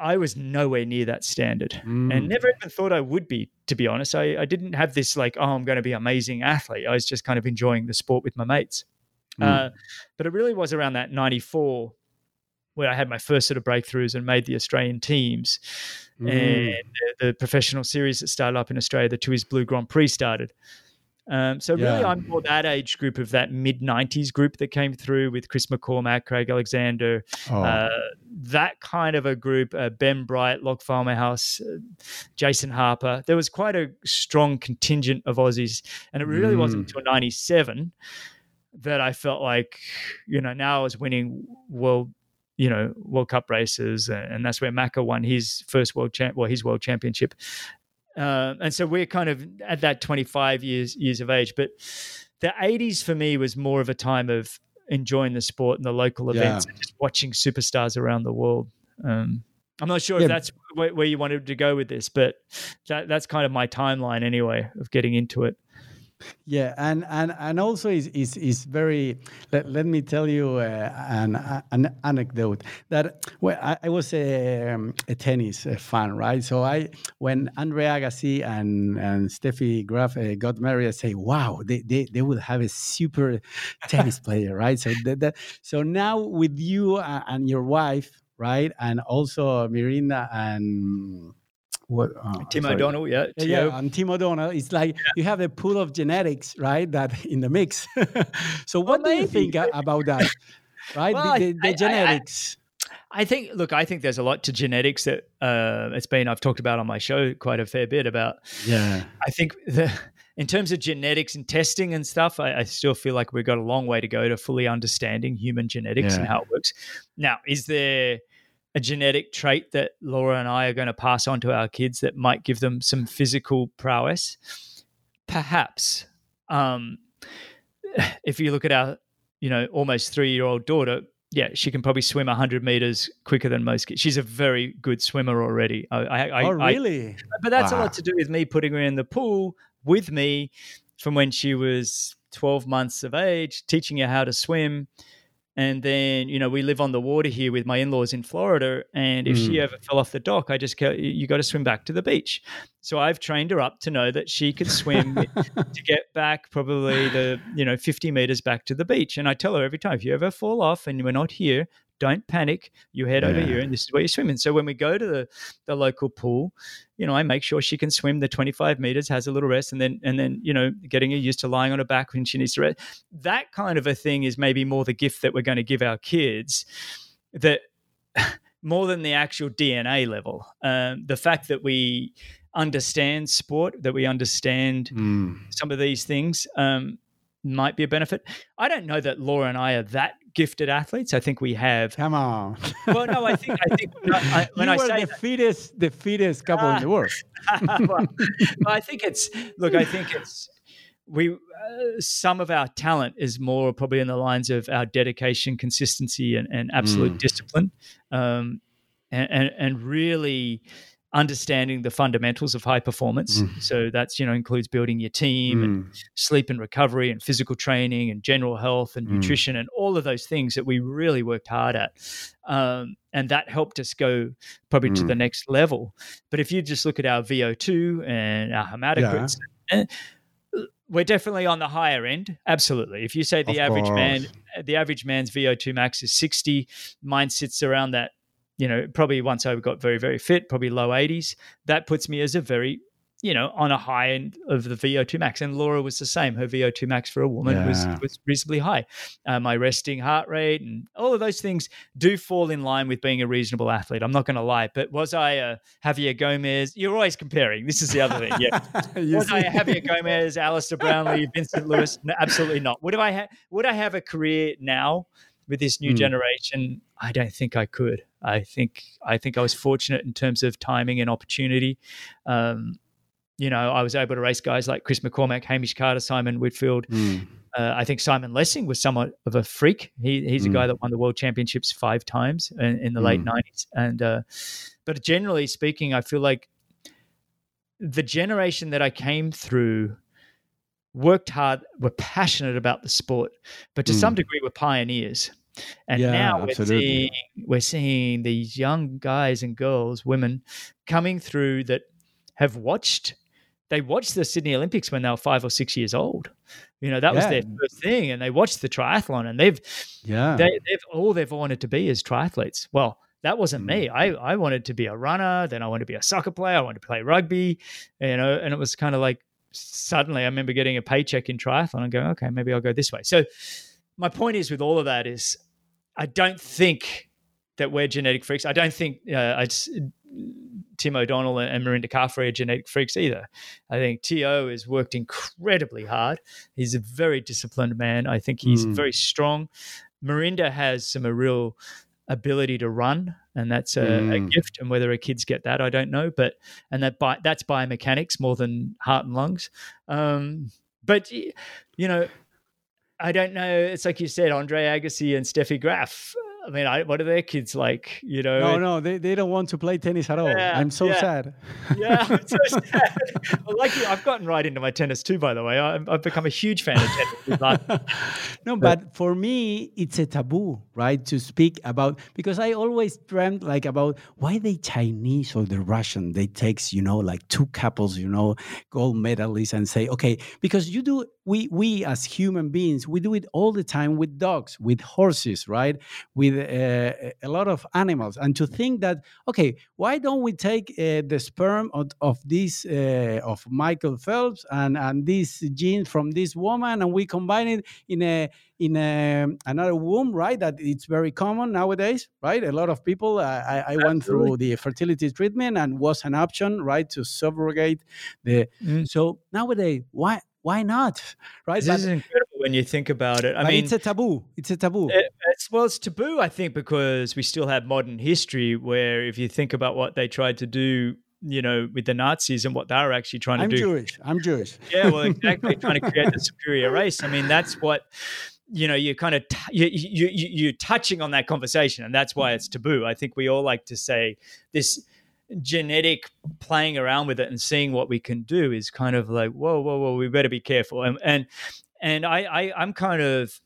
I was nowhere near that standard mm. and never even thought I would be, to be honest. I, I didn't have this like, oh, I'm going to be an amazing athlete. I was just kind of enjoying the sport with my mates. Mm. Uh, but it really was around that 94 where I had my first sort of breakthroughs and made the Australian teams. Mm. And the, the, professional series that started up in Australia, the Tooheys Blue Grand Prix started. Um, so really, yeah. I'm more that age group of that mid '90s group that came through with Chris McCormack, Craig Alexander, oh. uh, that kind of a group. Uh, ben Bright, Log Farmerhouse, uh, Jason Harper. There was quite a strong contingent of Aussies, and it really mm. wasn't until '97 that I felt like, you know, now I was winning world you know World Cup races, and that's where Macca won his first world champ, well, his world championship, uh, and so we're kind of at that 25 years years of age. But the 80s for me was more of a time of enjoying the sport and the local events yeah. and just watching superstars around the world. Um, I'm not sure yeah. if that's where, where, you wanted to go with this, but that, that's kind of my timeline anyway of getting into it. Yeah, and and and also is is is very. Let, let me tell you uh, an an anecdote that well, I, I was a, um, a tennis uh, fan, right? So I when Andre Agassi and and Steffi Graf uh, got married, I say, wow, they, they they would have a super tennis player, right? So that, that so now with you and your wife, right, and also Mirinda and what uh, Tim sorry. O'Donnell, yeah, yeah, yeah, and Tim O'Donnell. It's like yeah. you have a pool of genetics, right? That in the mix. so, what well, do you think about that? Right, well, the, the, the I, genetics. I, I, think. Look, I think there's a lot to genetics that uh, it's been. I've talked about on my show quite a fair bit about. Yeah, I think the in terms of genetics and testing and stuff, I, I, still feel like we've got a long way to go to fully understanding human genetics yeah. and how it works. Now, is there a genetic trait that Laura and I are going to pass on to our kids that might give them some physical prowess? Perhaps. Um, if you look at our, you know, almost three year old daughter, yeah, she can probably swim 100 meters quicker than most kids. She's a very good swimmer already. I, I, oh, really? I, but that's wow. a lot to do with me putting her in the pool with me from when she was 12 months of age, teaching her how to swim And then, you know, we live on the water here with my in laws in Florida. And if mm. she ever fell off the dock, I just go, you got to swim back to the beach. So I've trained her up to know that she could swim to get back probably the, you know, 50 meters back to the beach. And I tell her every time, if you ever fall off and we're not here, don't panic. You head yeah. over here, and this is where you're swimming. So when we go to the, the local pool, you know, I make sure she can swim the 25 meters, has a little rest, and then and then you know, getting her used to lying on her back when she needs to rest. That kind of a thing is maybe more the gift that we're going to give our kids. That more than the actual DNA level, um, the fact that we understand sport, that we understand mm. some of these things. Um, might be a benefit. I don't know that Laura and I are that gifted athletes. I think we have. Come on. well, no, I think I think when I, when you I say the that, fittest, the fittest couple uh, in the world. well, well, I think it's look. I think it's we. Uh, some of our talent is more probably in the lines of our dedication, consistency, and, and absolute mm. discipline, um, and, and and really understanding the fundamentals of high performance. Mm. So that's you know includes building your team mm. and sleep and recovery and physical training and general health and mm. nutrition and all of those things that we really worked hard at. Um, and that helped us go probably to the mm. next level. But if you just look at our VO2 and our hematocrits, yeah. Eh, we're definitely on the higher end. Absolutely. If you say the of average course. man, the average man's VO2 max is 60, mine sits around that you know, probably once I got very, very fit, probably low 80s, that puts me as a very, you know, on a high end of the VO2 max. And Laura was the same. Her VO2 max for a woman yeah. was, was reasonably high. Uh, my resting heart rate and all of those things do fall in line with being a reasonable athlete. I'm not going to lie. But was I a Javier Gomez? You're always comparing. This is the other thing. Yeah. was see? I a Javier Gomez, Alistair Brownlee, Vincent Luis? No, absolutely not. Would I, ha- would I have a career now? with this new mm. generation, I don't think I could. I think I think I was fortunate in terms of timing and opportunity. Um, you know, I was able to race guys like Chris McCormack, Hamish Carter, Simon Whitfield. Mm. Uh, I think Simon Lessing was somewhat of a freak. He, he's mm. a guy that won the world championships five times in, in the late hmm. nineties. And uh, but generally speaking, I feel like the generation that I came through worked hard, were passionate about the sport, but to mm. some degree were pioneers. And yeah, now we're seeing we're seeing these young guys and girls, women, coming through that have watched. They watched the Sydney Olympics when they were five or six years old. You know that yeah. was their first thing, and they watched the triathlon, and they've yeah they, have all they've wanted to be is triathletes. Well, that wasn't me. Mm. I, I wanted to be a runner. Then I wanted to be a soccer player. I wanted to play rugby, you know, and it was kind of like suddenly I remember getting a paycheck in triathlon and going, okay, maybe I'll go this way. So my point is with all of that is I don't think that we're genetic freaks. I don't think uh, Tim O'Donnell and Mirinda Carfrae are genetic freaks either. I think T.O. has worked incredibly hard. He's a very disciplined man. I think he's mm. very strong. Mirinda has some a real ability to run, and that's a, mm. a, gift. And whether her kids get that, I don't know. But and that bi- that's biomechanics more than heart and lungs. Um, but you know, I don't know. It's like you said, Andre Agassi and Steffi Graf. I mean, I, what are their kids like? You know? No, no, they, they don't want to play tennis at all. Yeah, I'm so yeah. sad. Yeah, I'm so sad. well, like you, I've gotten right into my tennis too. By the way, I, have become a huge fan of tennis. no, but for me, it's a taboo, right, to speak about because I always dreamt like about why the Chinese or the Russian they takes you know like two couples, you know, gold medalists and say okay because you do we we as human beings we do it all the time with dogs with horses right with uh, a lot of animals and to think that okay why don't we take uh, the sperm of, of this uh, of michael phelps and and this gene from this woman and we combine it in a in a, another womb right that it's very common nowadays right a lot of people i, I went through the fertility treatment and was an option right to subrogate the mm. so nowadays why why not? Right? This but, is incredible when you think about it. I mean, it's a taboo. It's a taboo. It, it's, well, it's taboo, I think, because we still have modern history where if you think about what they tried to do you know, with the Nazis and what they were actually trying to I'm do. I'm Jewish. I'm Jewish. Yeah, well, exactly. trying to create the superior race. I mean, that's what you know. You're kind of t- you, you, you, you're touching on that conversation, and that's why it's taboo. I think we all like to say this genetic playing around with it and seeing what we can do is kind of like whoa whoa whoa we better be careful and and and I, I i'm kind of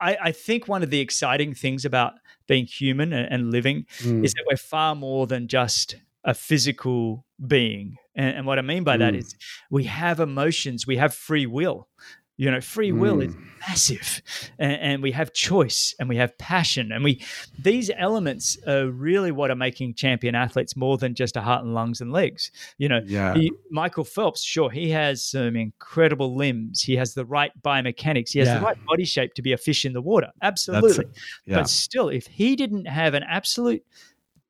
I, I, think one of the exciting things about being human and, and living mm. is that we're far more than just a physical being. And, and what I mean by mm. that is we have emotions, we have free will. You know, free will mm. is massive, and, and, we have choice, and we have passion, and we these elements are really what are making champion athletes more than just a heart and lungs and legs. You know, yeah. he, Michael Phelps, sure, he has some incredible limbs. He has the right biomechanics. He has yeah. the right body shape to be a fish in the water. Absolutely, yeah. but still, if he didn't have an absolute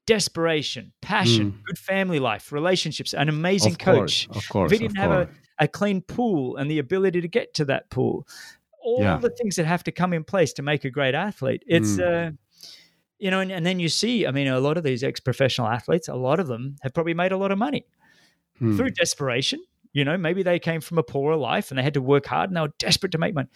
desperation, passion, mm. good family life, relationships, an amazing of coach. Course, of course, if he didn't have a a clean pool and the ability to get to that pool. All yeah. the things that have to come in place to make a great athlete. It's mm. uh, you know, and, and, then you see, I mean, a lot of these ex-professional athletes, a lot of them have probably made a lot of money mm. through desperation. You know, maybe they came from a poorer life and they had to work hard and they were desperate to make money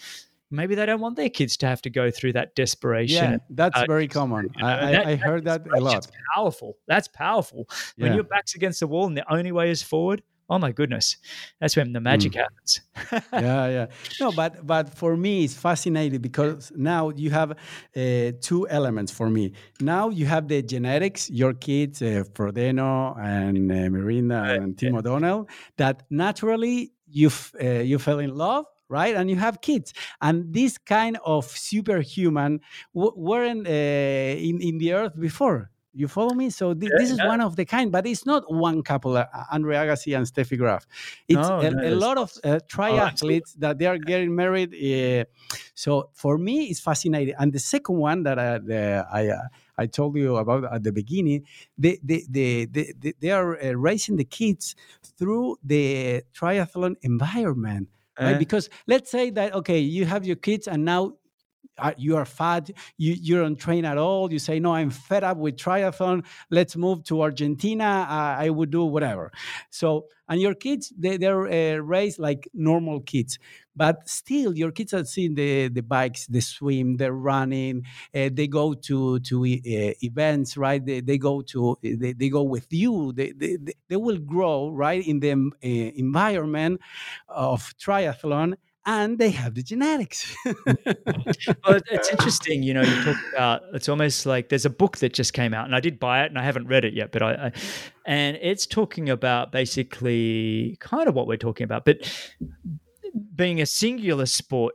maybe they don't want their kids to have to go through that desperation. Yeah, that's uh, very common. You know, I, that, I, heard that, that a lot. Powerful. That's powerful. When your back's against the wall and the only way is forward, oh my goodness that's when the magic mm. happens yeah yeah no but but for me it's fascinating because now you have uh, two elements for me now you have the genetics your kids uh, Frodeno and uh, Mirinda and Tim O'Donnell that naturally you uh, you fell in love right? And you have kids, and this kind of superhuman w- weren't uh, in in the earth before. You follow me? So th- yeah, this is yeah. one of the kind, but it's not one couple, uh, Andre Agassi and Steffi Graf. It's no, a, no, a lot of uh, triathletes oh, that they are getting married. Uh, so for me, it's fascinating. And the second one that I, the, I, uh, I told you about at the beginning, they, they, they, they, they are uh, raising the kids through the triathlon environment. Right? Uh-huh. Because let's say that okay, you have your kids and now you are fat, you, you don't train at all. You say, no, I'm fed up with triathlon. Let's move to Argentina. Uh, I would do whatever. So, and your kids, they, they're uh, raised like normal kids. But still, your kids are seeing the, the bikes, the swim, the running. Uh, they go to to uh, events, right? They, they go to they, they go with you. They, they, they will grow right in the uh, environment of triathlon and they have the genetics. well, it's interesting, you know. You talk about it's almost like there's a book that just came out, and I did buy it, and I haven't read it yet, but I, I and it's talking about basically kind of what we're talking about, but being a singular sport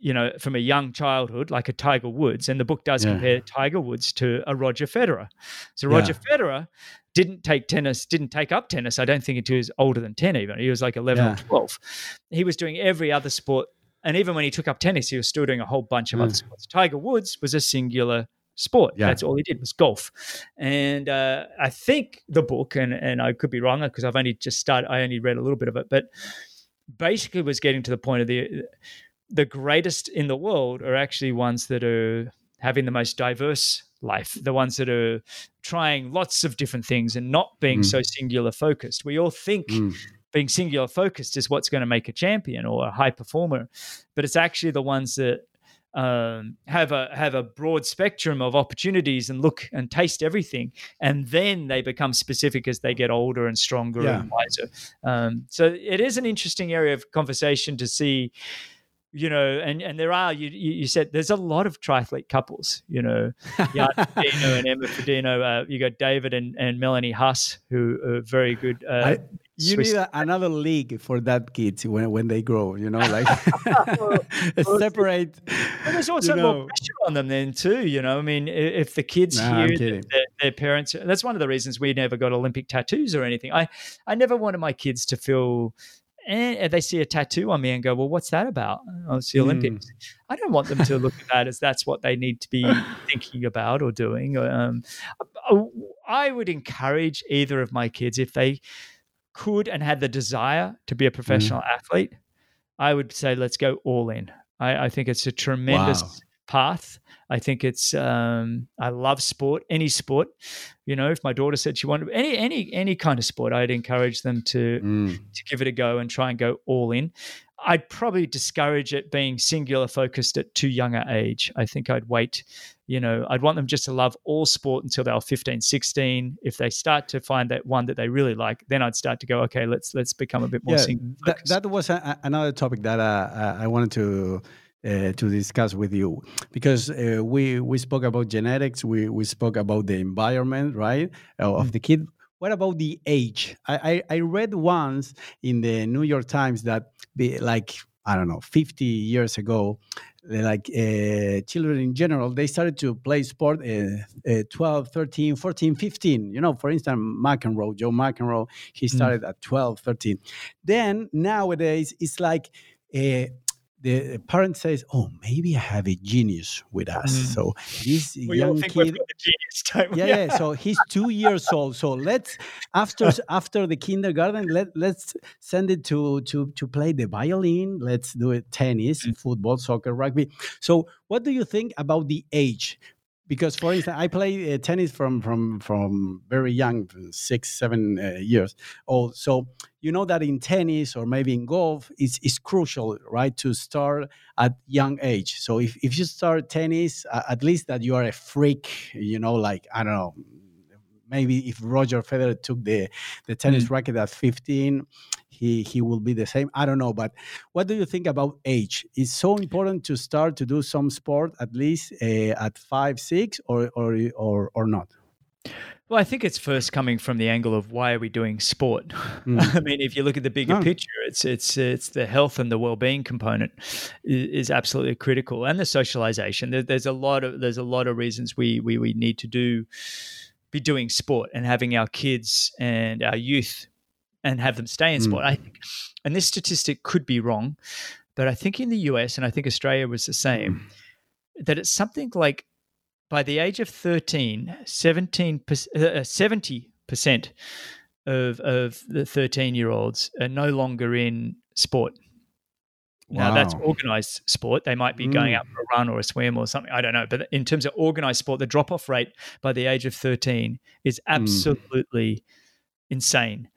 you know, from a young childhood, like a Tiger Woods, and the book does yeah. compare Tiger Woods to a Roger Federer. So Roger yeah. Federer didn't take tennis, didn't take up tennis, I don't think until he was older than 10 even. He was like 11 yeah. or 12. He was doing every other sport. And even when he took up tennis, he was still doing a whole bunch of mm. other sports. Tiger Woods was a singular sport. Yeah. That's all he did was golf. And uh, I think the book, and, and I could be wrong because I've only just started, I only read a little bit of it, but basically was getting to the point of the the greatest in the world are actually ones that are having the most diverse life, the ones that are trying lots of different things and not being mm. so singular focused. We all think mm. being singular focused is what's going to make a champion or a high performer, but it's actually the ones that um, have a have a broad spectrum of opportunities and look and taste everything, and then they become specific as they get older and stronger yeah. and wiser. Um, so it is an interesting area of conversation to see you know, and, and there are, you, you said there's a lot of triathlete couples, you know, Jan and Emma Frodeno. Uh, you got David and, and Melanie Huss, who are very good. Uh, I, you Swiss. need a, another league for that kids when, when they grow, you know, like well, well, separate. But there's also more know. pressure on them then too, you know. I mean, if the kids nah, hear their, their, parents, that's one of the reasons we never got Olympic tattoos or anything. I, I never wanted my kids to feel and they see a tattoo on me and go, "Well, what's that about?" Oh, it's the mm. Olympics. I don't want them to look at that as that's what they need to be thinking about or doing. Um, I would encourage either of my kids if they could and had the desire to be a professional mm. athlete. I would say let's go all in. I, I think it's a tremendous wow. Path. I think it's um, I love sport, any sport. You know, if my daughter said she wanted any any any kind of sport, I'd encourage them to mm. to give it a go and try and go all in. I'd probably discourage it being singular focused at too young a age. I think I'd wait, you know, I'd want them just to love all sport until they're 15, 16. If they start to find that one that they really like, then I'd start to go, okay, let's let's become a bit more yeah, singular. That, that was a, another topic that uh, I wanted to uh, to discuss with you because uh, we we spoke about genetics, we we spoke about the environment, right, of Mm-hmm. the kid. What about the age? I, I, I read once in the New York Times that be like I don't know, 50 years ago, like uh, children in general, they started to play sport uh, uh, 12, 13, 14, 15. You know, for instance, McEnroe, Joe McEnroe, he started at 12, 13. Then nowadays, it's like uh, the parent says, "Oh, maybe I have a genius with us." Mm. So this We young kid, got the genius, don't yeah, yeah. So he's two years old. So let's after after the kindergarten, let let's send it to to to play the violin. Let's do it tennis, Mm. football, soccer, rugby. So what do you think about the age? Because for instance, I play uh, tennis from from from very young, six seven uh, years old. So you know that in tennis or maybe in golf, it's, it's crucial, right, to start at young age. So if, if you start tennis, uh, at least that you are a freak, you know, like I don't know, maybe if Roger Federer took the the tennis Mm. racket at 15, he he will be the same. I don't know, but what do you think about age? Is so important to start to do some sport at least uh, at five, six, or or or or not? Well, I think it's first coming from the angle of why are we doing sport? Mm. I mean, if you look at the bigger No. picture, it's it's it's the health and the well-being component is, is absolutely critical, and the socialization. There, there's a lot of there's a lot of reasons we we we need to do be doing sport and having our kids and our youth and have them stay in Mm. sport. I think, and this statistic could be wrong, but I think in the US and I think Australia was the same that it's something like by the age of 13, 17 uh, 70% of, of the 13 year olds are no longer in sport. Now, that's organized sport. They might be going Mm. out for a run or a swim or something. I don't know. But in terms of organized sport, the drop off rate by the age of 13 is Mm. absolutely insane.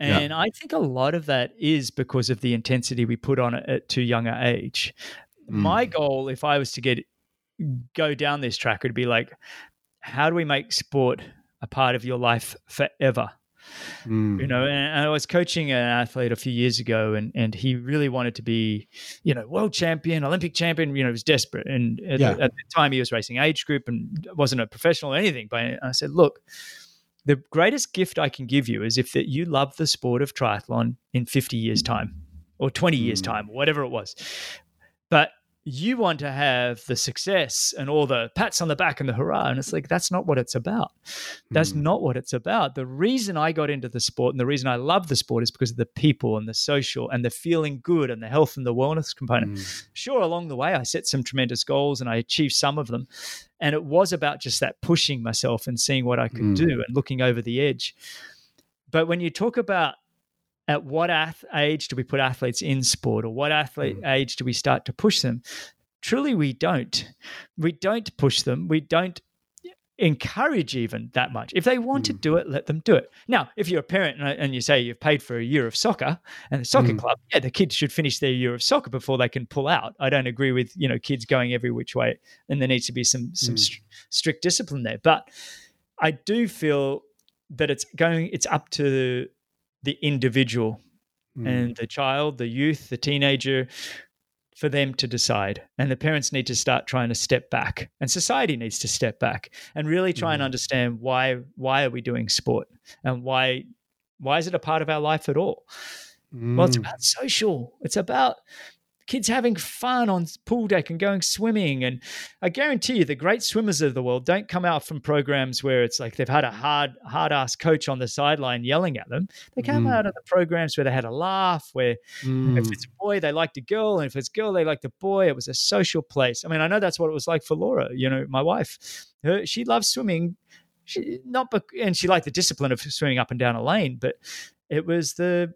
Yeah. And I think a lot of that is because of the intensity we put on it at too young a age. My Mm. goal, if I was to get go down this track, would be like, how do we make sport a part of your life forever? Mm. You know, and I was coaching an athlete a few years ago, and and he really wanted to be, you know, world champion, Olympic champion. You know, he was desperate, and at, Yeah. the, at the time he was racing age group and wasn't a professional or anything. But I said, look, the greatest gift I can give you is if that you love the sport of triathlon in 50 years time or 20 years Mm. time or whatever it was. But you want to have the success and all the pats on the back and the hurrah. And it's like, that's not what it's about. That's Mm. not what it's about. The reason I got into the sport and the reason I love the sport is because of the people and the social and the feeling good and the health and the wellness component Mm. sure along the way i set some tremendous goals and i achieved some of them and it was about just that pushing myself and seeing what i could Mm. do and looking over the edge but when you talk about at what ath- age do we put athletes in sport or what athlete age do we start to push them? Truly we don't. We don't push them. We don't encourage even that much. If they want to Mm. do it let them do it. Now if you're a parent and- and you say you've paid for a year of soccer and the soccer Mm. club yeah the kids should finish their year of soccer before they can pull out. I don't agree with you know kids going every which way and there needs to be some some Mm. str- strict discipline there. But i do feel that it's going it's up to the individual Mm. and the child the youth the teenager for them to decide and the parents need to start trying to step back and society needs to step back and really try and Mhm. understand why why are we doing sport and why why is it a part of our life at all well it's Mm. about social it's about kids having fun on pool deck and going swimming and i guarantee you the great swimmers of the world don't come out from programs where it's like they've had a hard hard ass coach on the sideline yelling at them they come Mm. out of the programs where they had a laugh where if Mm. it's a boy, they liked a girl, and if it's a girl, they liked a boy. It was a social place. I mean, I know that's what it was like for Laura. You know, my wife, her, she loves swimming, she not, and she liked the discipline of swimming up and down a lane, but it was the,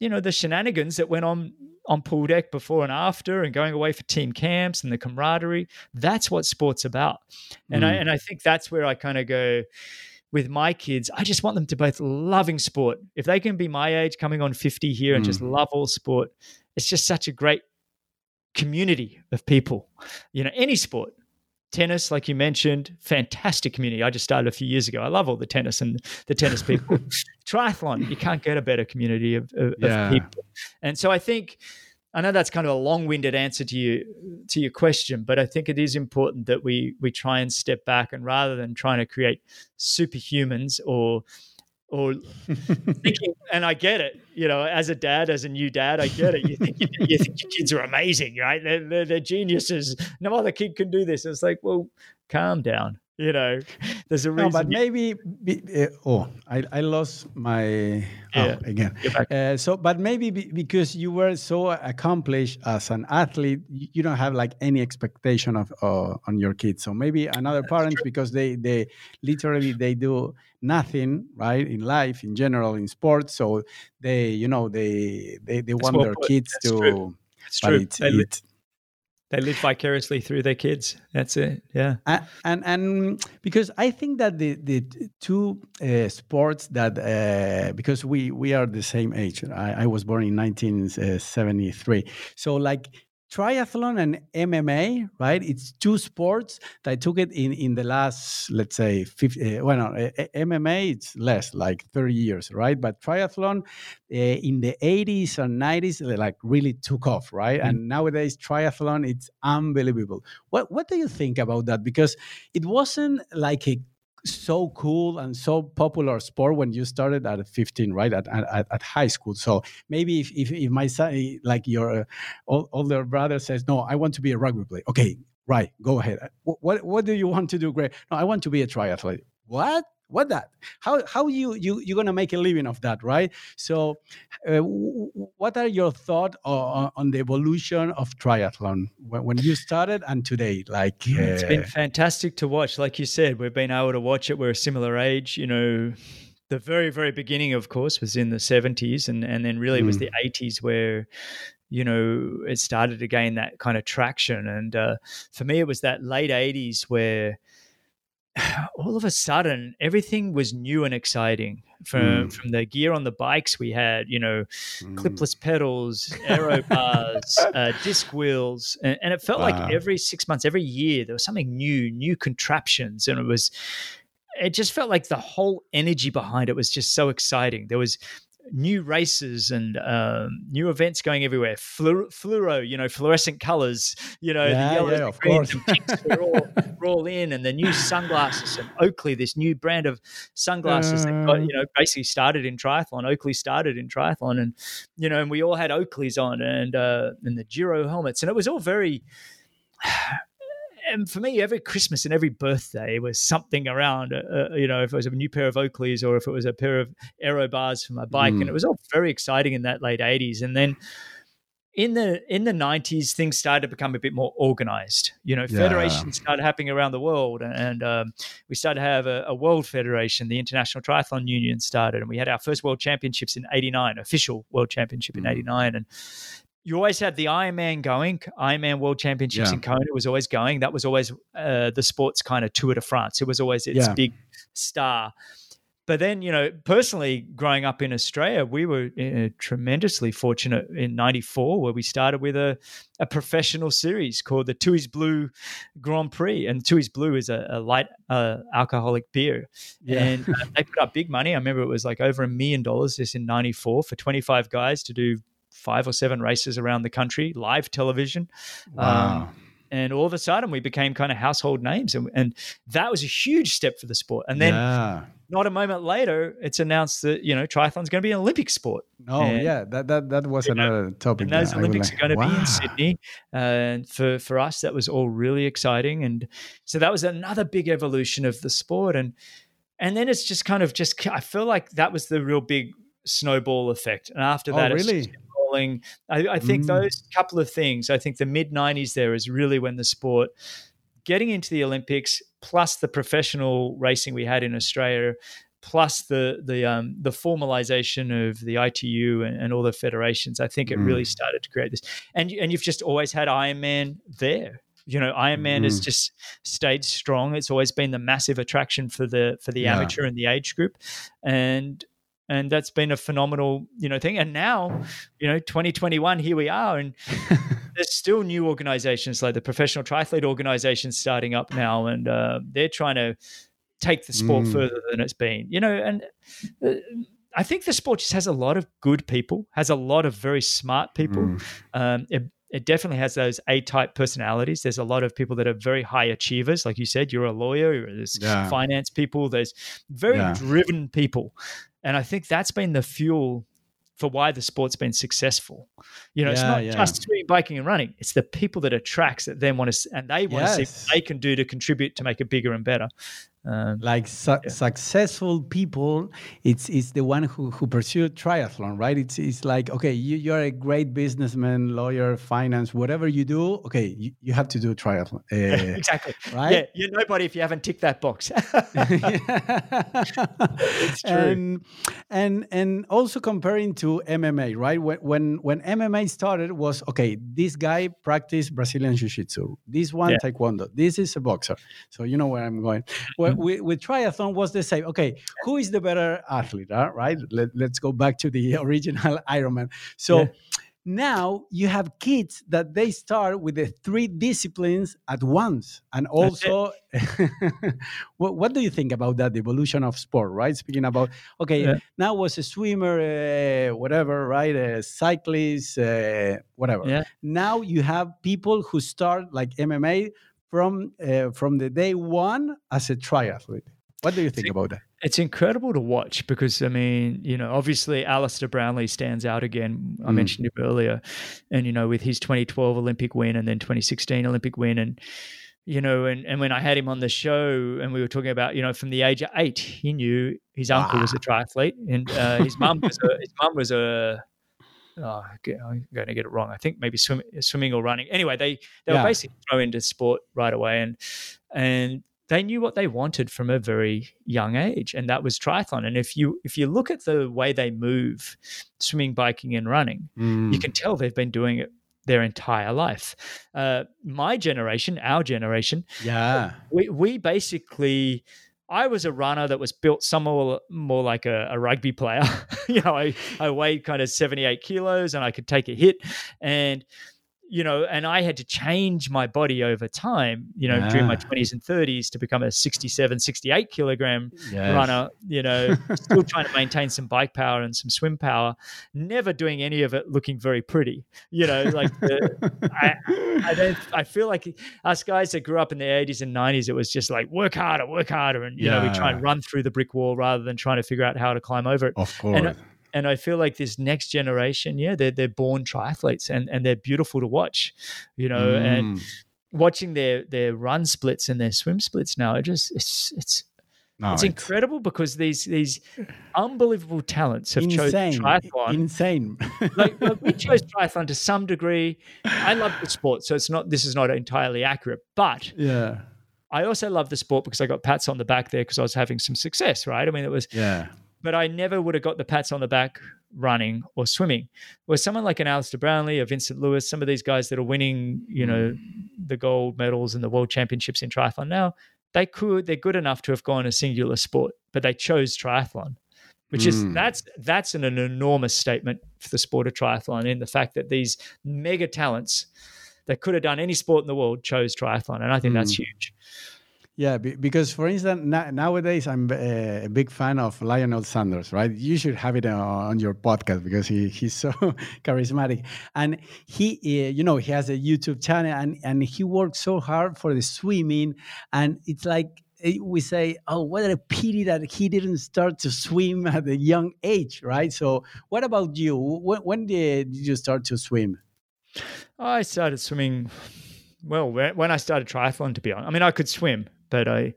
you know, the shenanigans that went on on pool deck before and after, and going away for team camps and the camaraderie. That's what sport's about, and I Mm. and I think that's where I kind of go with my kids, I just want them to both loving sport. If they can be my age, coming on 50 here and just Mm. love all sport, it's just such a great community of people. You know, any sport. Tennis, like you mentioned, fantastic community. I just started a few years ago. I love all the tennis and the tennis people. Triathlon, you can't get a better community of, of, Yeah. of people. And so I think I know that's kind of a long-winded answer to you to your question, but I think it is important that we we try and step back and rather than trying to create superhumans or or thinking, and I get it, you know, as a dad, as a new dad, I get it. You think you, you think your kids are amazing, right? They're, they're, they're, geniuses. No other kid can do this. It's like, well, calm down you know there's a reason no, but maybe be, uh, oh I, I lost my oh, yeah. again uh, so but maybe be, because you were so accomplished as an athlete you don't have like any expectation of uh, on your kids so maybe another That's true. because they they literally they do nothing right in life in general in sports so they you know they they, they want their kids That's to true. It's true. It's, it's, they live vicariously through their kids. That's it. Yeah. And and, and because I think that the the two uh, sports that uh, because we we are the same age. I, I was born in 1973. So like triathlon and MMA, right? It's two sports that I took it in in the last, let's say, 50, uh, well, no, uh, MMA it's less, like 30 years, right? But triathlon uh, in the 80s and 90s, like really took off, right? Mm-hmm. And nowadays triathlon, it's unbelievable. What what do you think about that? Because it wasn't like a so cool and so popular sport when you started at 15 right? At, at, at high school. So maybe if, if, if my son like your uh, older brother says no i want to be a rugby player. Okay right go ahead. What, what do you want to do great no i want to be a triathlete. What what that? How how you you you're gonna make a living of that right? So uh, what are your thoughts on, on, the evolution of triathlon? When, when, you started and today like uh, it's been fantastic to watch. Like you said we've been able to watch it. We're a similar age you know. The very very beginning of course was in the 70s and and then really mm. was the 80s where you know it started to gain that kind of traction. And uh, for me it was that late 80s where all of a sudden everything was new and exciting from mm. from the gear on the bikes we had you know mm. clipless pedals aero bars uh, disc wheels and, and it felt wow. like every six months every year there was something new new contraptions and it was it just felt like the whole energy behind it was just so exciting there was new races and um, new events going everywhere. Fluoro, fluoro, you know, fluorescent colors, you know, yeah, the yellow, yeah, the greens, and pinks were all, were all in, and the new sunglasses and Oakley, this new brand of sunglasses uh, that got, you know, basically started in triathlon. Oakley started in triathlon, and you know, and we all had Oakleys on and uh, and the Giro helmets, and it was all very and for me, every Christmas and every birthday was something around. Uh, uh, you know, if it was a new pair of Oakleys or if it was a pair of aero bars for my bike, mm. and it was all very exciting in that late '80s. And then in the in the '90s, things started to become a bit more organized. You know, federations started happening around the world, and um, we started to have a, a, world federation. The International Triathlon Union started, and we had our first World Championships in '89, official World Championship in '89, mm. and you always had the Ironman going. Ironman World Championships yeah. in Kona was always going. That was always uh, the sports kind of Tour de France. It was always its yeah. big star. But then, you know, personally, growing up in Australia, we were uh, tremendously fortunate in '94, where we started with a, a professional series called the Tooheys Blue Grand Prix. And Tooheys Blue is a, a light uh, alcoholic beer. Yeah. And uh, they put up big money. I remember it was like over a million dollars this in 94 for 25 guys to do five or seven races around the country, live television. Wow. Um, and all of a sudden, we became kind of household names, and, and that was a huge step for the sport. And then, yeah. not a moment later, it's announced that you know triathlon's going to be an Olympic sport. Oh and, yeah, that that that was another know, topic. And those Olympics like, are going to wow. be in Sydney, and for for us, that was all really exciting. And so that was another big evolution of the sport. And and then it's just kind of just I feel like that was the real big snowball effect. And after oh, that, oh, really? I, I think mm. those couple of things. I think the mid '90s there is really when the sport getting into the Olympics, plus the professional racing we had in Australia, plus the the um, the formalization of the ITU and, and all the federations. I think it mm. really started to create this. And and you've just always had Ironman there. You know, Ironman mm. has just stayed strong. It's always been the massive attraction for the for the yeah. amateur and the age group, and and that's been a phenomenal you know thing and now you know 2021 here we are and there's still new organizations like the professional triathlete organization starting up now and uh, they're trying to take the sport mm. further than it's been you know and uh, I think the sport just has a lot of good people, has a lot of very smart people. Mm. Um, it, it definitely has those A type personalities. There's a lot of people that are very high achievers. Like you said, you're a lawyer, there's Yeah. finance people, there's very Yeah. driven people. And I think that's been the fuel for why the sport's been successful. You know, it's not yeah. just swimming, biking, and running. It's the people that attracts that then want to, and they want to see what they can do to contribute to make it bigger and better. Um, like su- successful people it's it's the one who who pursue triathlon right it's it's like okay you, you're a great businessman lawyer finance whatever you do okay you, you have to do triathlon uh, exactly. right? Yeah, you're nobody if you haven't ticked that box. it's true. And, and and also comparing to MMA, right? When when when MMA started was okay, this guy practiced Brazilian Jiu-Jitsu. This one Yeah. Taekwondo. This is a boxer. So you know where I'm going. Well, with, with triathlon was the same. Okay, who is the better athlete? Right? Let, let's go back to the original Ironman. So Yeah. now you have kids that they start with the three disciplines at once and also what, what do you think about that the evolution of sport right speaking about okay Yeah. now was a swimmer uh, whatever right a cyclist uh, whatever Yeah. now you have people who start like mma from uh, from the day one as a triathlete what do you think about that it's incredible to watch because I mean, you know, obviously Alistair Brownlee stands out again. I Mm. mentioned him earlier, and you know, with his 2012 Olympic win and then 2016 Olympic win, and you know, and and when I had him on the show and we were talking about, you know, from the age of eight, he knew his uncle was a triathlete, and uh, his mum was a, his mum was a. Oh, I'm going to get it wrong. I think maybe swim, swimming or running. Anyway, they they Yeah. were basically thrown into sport right away, and and they knew what they wanted from a very young age and that was triathlon and if you if you look at the way they move swimming biking and running Mm. you can tell they've been doing it their entire life uh, my generation our generation yeah we, we basically I was a runner that was built somewhat more like a, a rugby player. you know, I, I weighed kind of 78 kilos and I could take a hit. And, you know, and I had to change my body over time, you know, during my 20s and 30s to become a 67, 68 kilogram yes. runner, you know, still trying to maintain some bike power and some swim power, never doing any of it looking very pretty. You know, like the, I, I don't. I feel like us guys that grew up in the eighties and nineties, it was just like work harder, work harder, and you know we try and run through the brick wall rather than trying to figure out how to climb over it. of uh, course And, and I feel like this next generation, yeah, they're they're born triathletes and and they're beautiful to watch, you know, and Mm. watching their their run splits and their swim splits now, it just it's it's No, it's incredible because these these unbelievable talents have chosen triathlon insane like, like, we chose triathlon to some degree. I love the sport, so it's not. This is not entirely accurate, but yeah I also love the sport because I got pats on the back there because I was having some success. Right? I mean, it was, yeah but I never would have got the pats on the back running or swimming. Where someone like an Alistair Brownlee or Vincent Luis, some of these guys that are winning, you know, the gold medals and the world championships in triathlon now, they could. They're good enough to have gone a singular sport, but they chose triathlon which is Mm. that's that's an, an enormous statement for the sport of triathlon in the fact that these mega talents that could have done any sport in the world chose triathlon, and I think that's Mm. huge. Yeah, because for instance, nowadays I'm uh, a big fan of Lionel Sanders, right? You should have it on, on your podcast because he, he's so charismatic, and he, uh, you know, he has a YouTube channel, and and he works so hard for the swimming, and it's like eh, we say, oh, what a pity that he didn't start to swim at a young age, right? So, what about you? When, when did you start to swim? I started swimming. Well, when I started triathlon, to be honest, I mean I could swim, but I,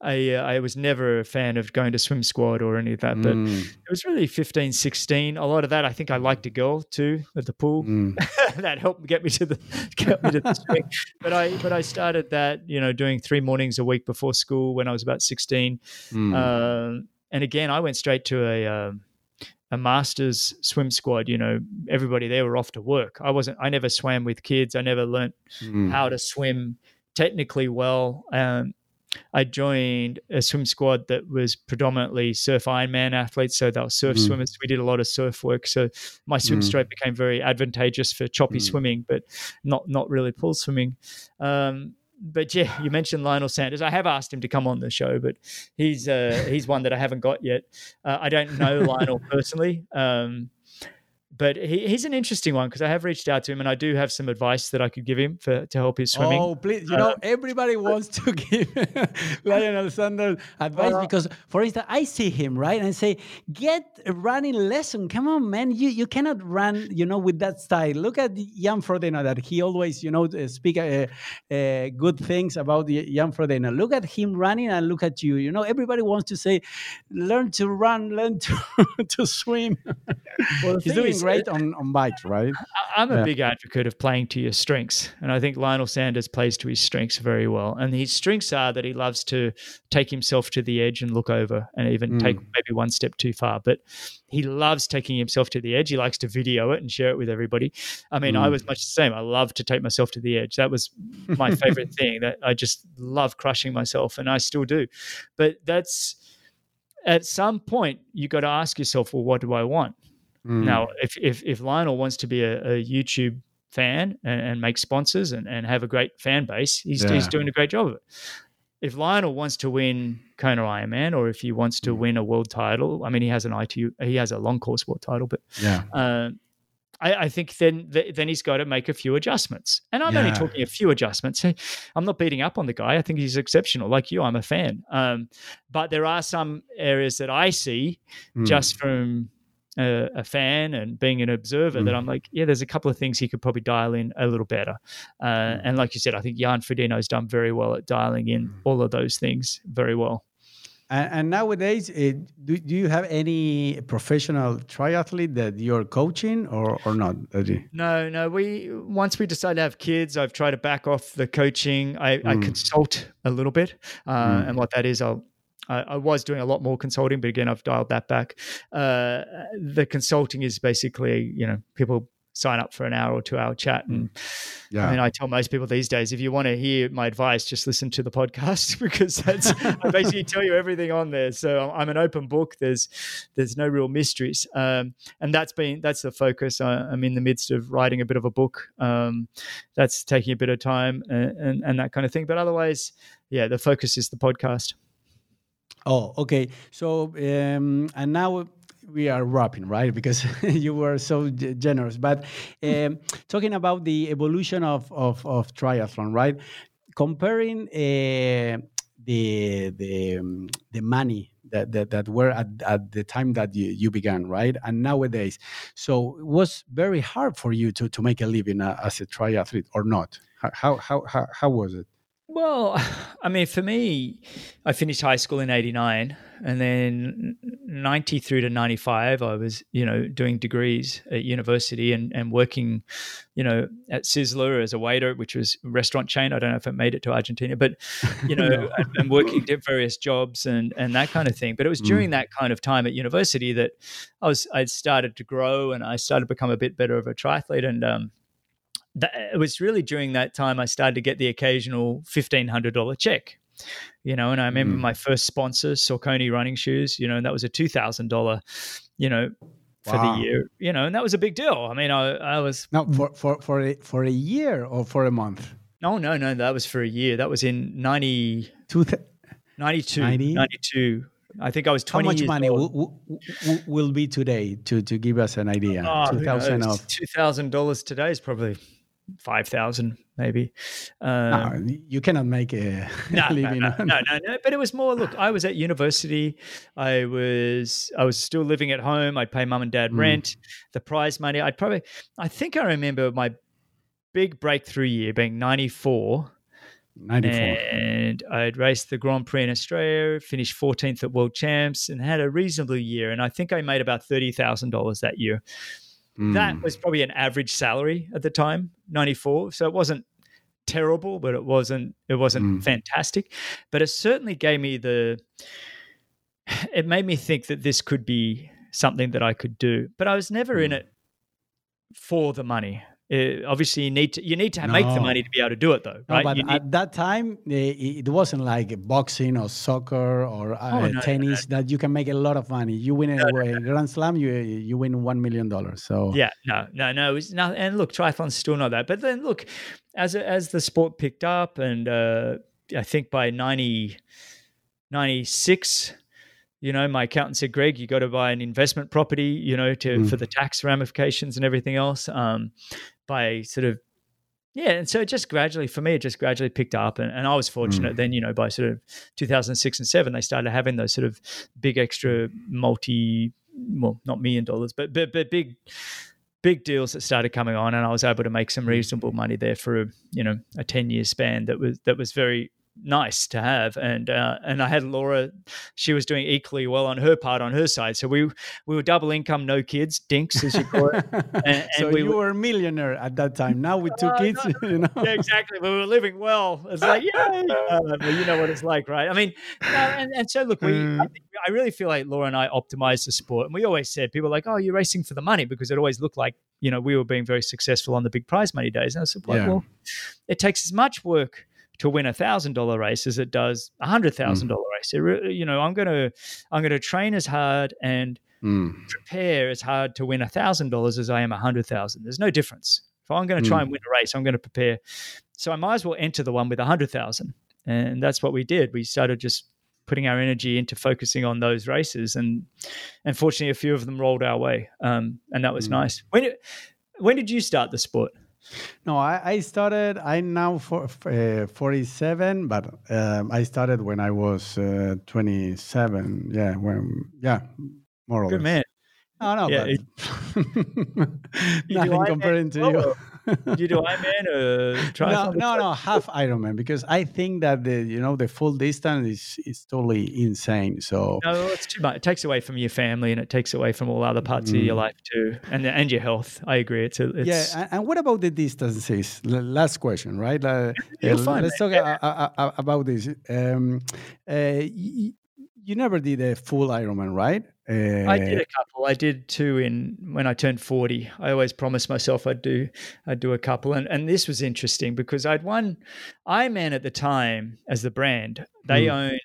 I, uh, I was never a fan of going to swim squad or any of that. But Mm, it was really 15, 16. A lot of that, I think I liked a girl too at the pool. mm, that helped get me to the get me to the swing. But I but I started that you know doing three mornings a week before school when I was about sixteen. mm. Um, and again, I went straight to a um, a masters swim squad. You know, everybody there were off to work. I wasn't. I never swam with kids. I never learnt Mm. how to swim technically well. Um, I joined a swim squad that was predominantly surf Ironman athletes, so they were surf Mm. swimmers. We did a lot of surf work, so my swim Mm. stroke became very advantageous for choppy Mm. swimming, but not not really pool swimming. Um, but yeah, you mentioned Lionel Sanders. I have asked him to come on the show, but he's uh, he's one that I haven't got yet. Uh, I don't know Lionel personally. Um, but he, he's an interesting one because I have reached out to him and I do have some advice that I could give him for to help his swimming. Oh, please! You know, uh, everybody wants to give Lionel Sanders advice uh, because, for instance, I see him right and say, "Get a running lesson. Come on, man! You you cannot run, you know, with that style. Look at Jan Frodeno that he always, you know, uh, speak uh, uh, good things about Jan Frodeno. Look at him running and look at you. You know, everybody wants to say, learn to run, learn to to swim. Well, he's doing great great on, on bikes, right? I'm a yeah. big advocate of playing to your strengths. And I think Lionel Sanders plays to his strengths very well. And his strengths are that he loves to take himself to the edge and look over and even mm. take maybe one step too far. But he loves taking himself to the edge. He likes to video it and share it with everybody. I mean, mm. I was much the same. I love to take myself to the edge. That was my favorite thing. That I just love crushing myself, and I still do. But that's at some point you got to ask yourself, well, what do I want? Mm. Now, if, if, if Lionel wants to be a, a YouTube fan and, and, make sponsors and, and have a great fan base, he's, yeah. he's doing a great job of it. If Lionel wants to win Kona Ironman, or if he wants to mm. win a world title, I mean, he has an ITU, he has a long course world title, but yeah. Uh, I, I, think then then he's got to make a few adjustments. And I'm yeah. only talking a few adjustments. I'm not beating up on the guy. I think he's exceptional. Like you, I'm a fan. Um, but there are some areas that I see mm. just from a, a, fan and being an observer mm. that I'm like, yeah, there's a couple of things he could probably dial in a little better. Uh, mm. And like you said, I think Jan Frodeno's done very well at dialing in mm. all of those things very well. And, and nowadays, it, do, do you have any professional triathlete that you're coaching or, or not? No, no. We once we decide to have kids, I've tried to back off the coaching. I, I mm. consult a little bit, uh, mm. and what that is, I'll I, I, was doing a lot more consulting, but again, I've dialed that back. Uh, the consulting is basically, you know, people sign up for an hour or two hour chat. And yeah. I mean, I tell most people these days, if you want to hear my advice, just listen to the podcast because that's I basically tell you everything on there. So I'm an open book. There's there's no real mysteries, um, and that's been that's the focus. I, am in the midst of writing a bit of a book. Um, that's taking a bit of time and, and, and that kind of thing. But otherwise, yeah, the focus is the podcast. Oh, okay. So, um, and now we are wrapping, right? Because you were so generous. But um, talking about the evolution of, of, of triathlon, right? Comparing uh, the the um, the money that, that, that were at, at the time that you, you began, right? And nowadays, so it was very hard for you to to make a living uh, as a triathlete, or not? How how how how was it? Well, I mean, for me, I finished high school in 89 and then 90 through to 95, I was, you know, doing degrees at university and, and working, you know, at Sizzler as a waiter, which was a restaurant chain. I don't know if it made it to Argentina, but, you know, no. and, and, working various jobs and, and that kind of thing. But it was during mm. that kind of time at university that I was, I started to grow and I started to become a bit better of a triathlete. And, um, that, it was really during that time I started to get the occasional fifteen hundred dollar check. You know, and I remember mm. my first sponsor, Saucony running shoes. You know, and that was a two thousand dollar, you know, for wow. the year. You know, and that was a big deal. I mean, I I was no for for for a, for a year or for a month. No, no, no. That was for a year. That was in 90, Two th- 92, 90? 92. I think I was 20 How much money will, will, be today to, to give us an idea? Oh, 2000 of $2,000 today is probably five thousand maybe. Um, no, you cannot make a no, living. No, no, no, no. But it was more. Look, I was at university. I was I was still living at home. I'd pay mum and dad mm. rent. The prize money. I'd probably. I think I remember my big breakthrough year being ninety four. 94. And I'd raced the Grand Prix in Australia, finished 14th at World Champs, and had a reasonable year. And I think I made about $30,000 that year. Mm. That was probably an average salary at the time, 94. So it wasn't terrible, but it wasn't it wasn't mm. fantastic. But it certainly gave me the it made me think that this could be something that I could do. But I was never mm. in it for the money. Uh, obviously, you need to you need to make the money to be able to do it, though, No, right? but need- at that time, it wasn't like boxing or soccer or uh, Oh, no, no, tennis that you can make a lot of money. You win a, Grand Slam, you you win one million dollars. So Yeah, no, no, no. It's not, and look, triathlon's still not that. But then look, as as the sport picked up, and uh, I think by 90, 96, you know, my accountant said, "Greg, you got to buy an investment property, you know, to Mm. for the tax ramifications and everything else." Um, by sort of yeah, and so it just gradually, for me, it just gradually picked up, and, and I was fortunate. Then, you know, by sort of 2006 and seven, they started having those sort of big extra multi, well, not million dollars, but but, but big big deals that started coming on, and I was able to make some reasonable money there for a, you know a 10 year span. That was that was very nice to have and uh, and I had Laura she was doing equally well on her part on her side so we we were double income no kids dinks as you call it and so we you were- a millionaire at that time. Now with two Uh, kids, you know. yeah, exactly. We were living well. It's like, yeah, Uh, but you know what it's like, right? I mean, no, and, and so look, we, I, Mm. think, I really feel like Laura and I optimized the sport. And we always said, people like, oh, you're racing for the money because it always looked like, you know, we were being very successful on the big prize money days. And I said, well, Yeah. well it takes as much work to win a thousand dollar race as it does a hundred thousand dollar race. It you know, I'm gonna I'm gonna train as hard and Mm. prepare as hard to win a thousand dollars as I am a hundred thousand. There's no difference. If I'm going to try Mm. and win a race, I'm going to prepare. So I might as well enter the one with a hundred thousand, and that's what we did. We started just putting our energy into focusing on those races, and unfortunately, a few of them rolled our way, um, and that was Mm. nice. When when did you start the sport? No, I, I started. I'm now for, uh, 47, but um, I started when I was uh, 27. Yeah, when yeah, more or Good less. man. No, no, Yeah, but do nothing comparing to you. You do Ironman or no, no, no, half Ironman because I think that the you know the full distance is is totally insane. So No, it's too much. It takes away from your family and it takes away from all other parts of your life too, and and your health. I agree. It's, a, it's Mm. yeah, and, what about the distances? Last question, right? Uh, You're uh, fine, let's talk a- a- a- about this. Um, uh, y- you never did a full Ironman, right? Uh, I did a couple. I did two in when I turned forty. I always promised myself I'd do I'd do a couple, and and this was interesting because I'd won Ironman at the time as the brand. They Mm. owned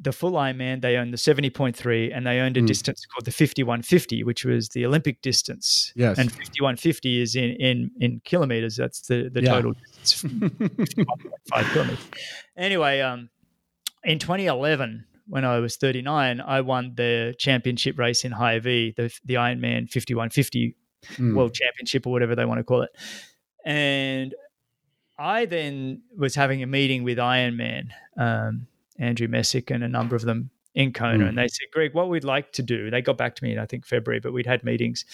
the full Ironman. They owned the seventy point three, and they owned a Mm. distance called the fifty one fifty, which was the Olympic distance. Yes. and fifty one fifty is in in in kilometers. That's the the Yeah. total distance. 51.5 kilometers. Anyway, um, in 2011, when I was 39, I won the championship race in Hy-Vee, the the Ironman 5150 Mm. World Championship or whatever they want to call it. And I then was having a meeting with Ironman, um, Andrew Messick, and a number of them in Kona, Mm. and they said, "Greg, what we'd like to do." They got back to me in I think February, but we'd had meetings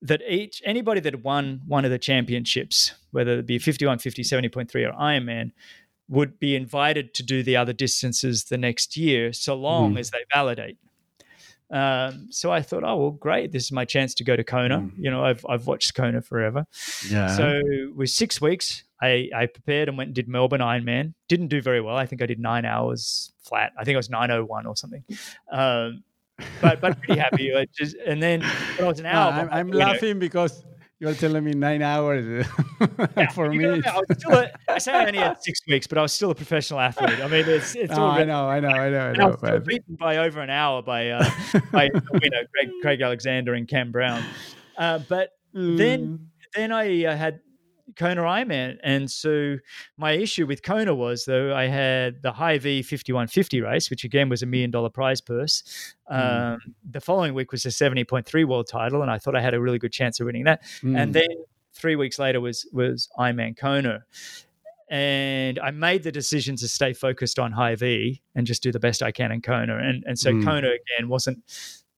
that each anybody that won one of the championships, whether it be 51, 50, 70.3 or Ironman, would be invited to do the other distances the next year, so long Mm. as they validate. Um, so I thought, oh well, great! This is my chance to go to Kona. Mm. You know, I've I've watched Kona forever. yeah. So with six weeks, I, I prepared and went and did Melbourne Ironman. Didn't do very well. I think I did nine hours flat. I think I was nine oh one or something. Um, but but pretty happy. I just and then when I was an No, hour, I'm, I'm you know, laughing because you're telling me nine hours. For me, know, I, was still a, I say I only had six weeks, but I was still a professional athlete. I mean, it's it's No, all I know, I know, I know, I And I know. was but- beaten by over an hour by uh, by the winner Craig, Craig Alexander and Cam Brown. Uh, but then then I uh, had Kona Ironman, and so my issue with Kona was though I had the Hy-Vee fifty one fifty race, which again was a million dollar prize purse. Um, The following week was point three world title, and I thought I had a really good chance of winning that. Mm. And then three weeks later was was Ironman Kona. And I made the decision to stay focused on Hy-Vee and just do the best I can in Kona. And and so Mm. Kona again wasn't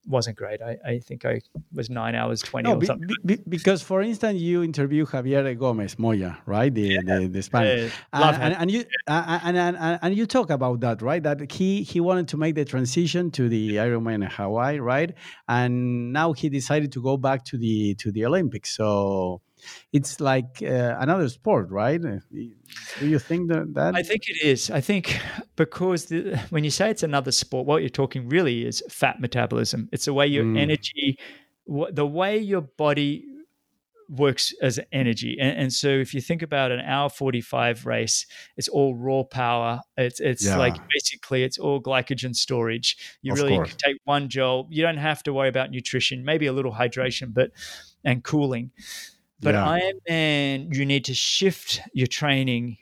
wasn't great. I, I think I was nine hours twenty No, or be, something. be- be- because for instance, you interview Javier Gomez Noya, right? The the, the Spanish. Uh, and, and, and you and, and, and and you talk about that, right? That he he wanted to make the transition to the Ironman in Hawaii, right? And now he decided to go back to the to the Olympics. So it's like uh, another sport, right? Uh, Do you think that? that I think it is. I think because the, when you say it's another sport, what you're talking really is fat metabolism. It's the way your Mm. energy, the way your body works as energy. And, and, so if you think about an hour 45 race, it's all raw power. It's it's yeah. like basically it's all glycogen storage. You of really take one joule. You don't have to worry about nutrition, maybe a little hydration, but and cooling. But yeah. Ironman, you need to shift your training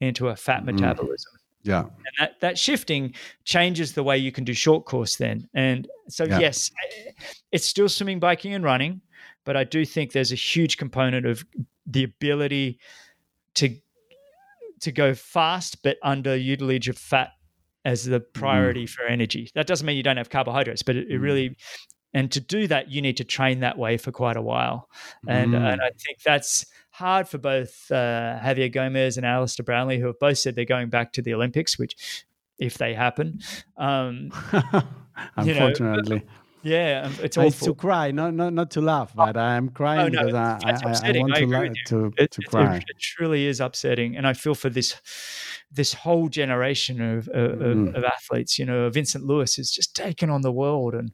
into a fat mm. metabolism. Yeah. And that, that shifting changes the way you can do short course then. And so, yeah. yes, it's still swimming, biking, and running but I do think there's a huge component of the ability to to go fast, but under utilage of fat as the priority mm. for energy. That doesn't mean you don't have carbohydrates, but it, it, mm. really and to do that you need to train that way for quite a while, and mm. and I think that's hard for both uh, Javier Gomez and Alistair Brownlee, who have both said they're going back to the Olympics, which if they happen. Um, Unfortunately. You know, yeah, um, it's awful. It's to cry, not not not to laugh, but I'm crying oh, no, because I, I, I, want to, la- to, it, to cry. It, it, truly is upsetting, and I feel for this this whole generation of of, mm. of athletes. You know, Vincent Luis has just taken on the world, and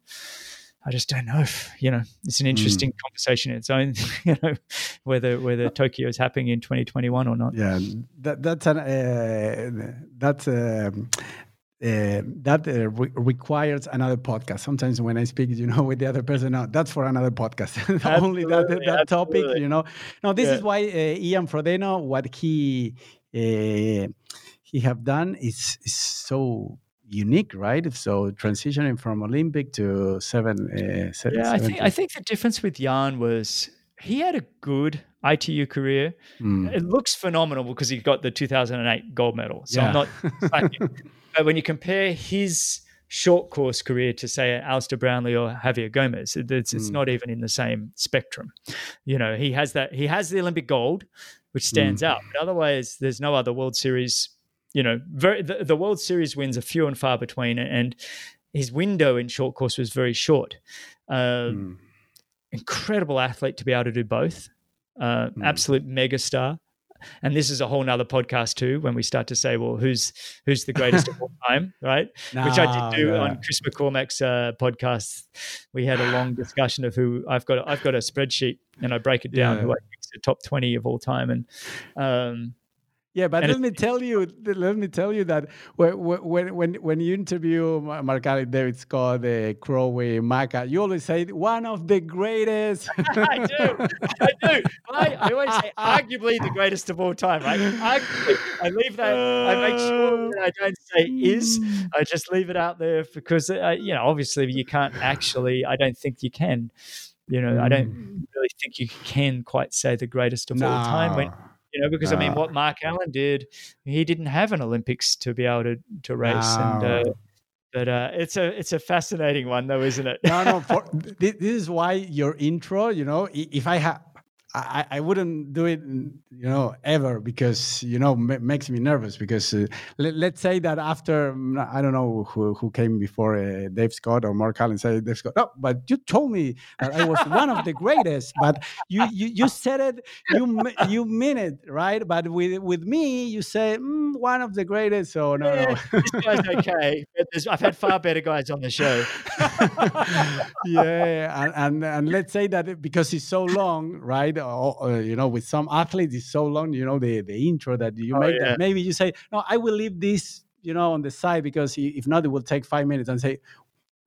I just don't know if you know it's an mm. interesting mm. conversation in its own. You know, whether whether Tokyo is happening in 2021 or not. Yeah, that, that's an uh, that's. Um, uh, that uh, re- requires another podcast. Sometimes when I speak, you know, with the other person, no, that's for another podcast. Only that that topic, you know. No, this yeah. is why uh, Jan Frodeno, what he uh, he have done is is so unique, right? So transitioning from Olympic to seven. Uh, seven yeah, I think I think the difference with Jan was he had a good ITU career. Mm. It looks phenomenal because he got the 2008 gold medal. So yeah. I'm not. But when you compare his short course career to say Alistair Brownlee or Javier Gomez, it's, it's mm. not even in the same spectrum. You know, he has that he has the Olympic gold, which stands mm. out. But otherwise, there's no other World Series. You know, very, the, the World Series wins are few and far between, and his window in short course was very short. Uh, mm. Incredible athlete to be able to do both. Uh, mm. Absolute megastar and this is a whole nother podcast too when we start to say well who's who's the greatest of all time right no, which i did do yeah. on chris mccormack's uh, podcast we had a long discussion of who i've got i've got a spreadsheet and i break it down yeah. who i think is the top 20 of all time and um, yeah, but and let me tell you, let me tell you that when when when you interview Mark David Scott, the Crowley, Macca, you always say one of the greatest. I do, I do. I, I, always say arguably the greatest of all time, right? Arguably, I leave that. I make sure that I don't say is. I just leave it out there because uh, you know, obviously, you can't actually. I don't think you can. You know, I don't mm. really think you can quite say the greatest of no. all time when you know, because uh, I mean, what Mark Allen did, he didn't have an Olympics to be able to to race, no. and uh, but uh, it's a it's a fascinating one though, isn't it? no, no. For, this is why your intro, you know, if I had I, I wouldn't do it, you know, ever because you know m- makes me nervous. Because uh, let, us say that after mm, I don't know who, who came before uh, Dave Scott or Mark Allen said Dave Scott. No, but you told me that I was one of the greatest. But you you, you said it, you you mean it, right? But with with me, you say mm, one of the greatest. So no, yeah, no. this guy's okay. I've had far better guys on the show. yeah, and, and and let's say that because it's so long, right? Uh, you know, with some athletes, it's so long, you know, the, the intro that you oh, make yeah. that maybe you say, no, I will leave this, you know, on the side because if not, it will take five minutes and say,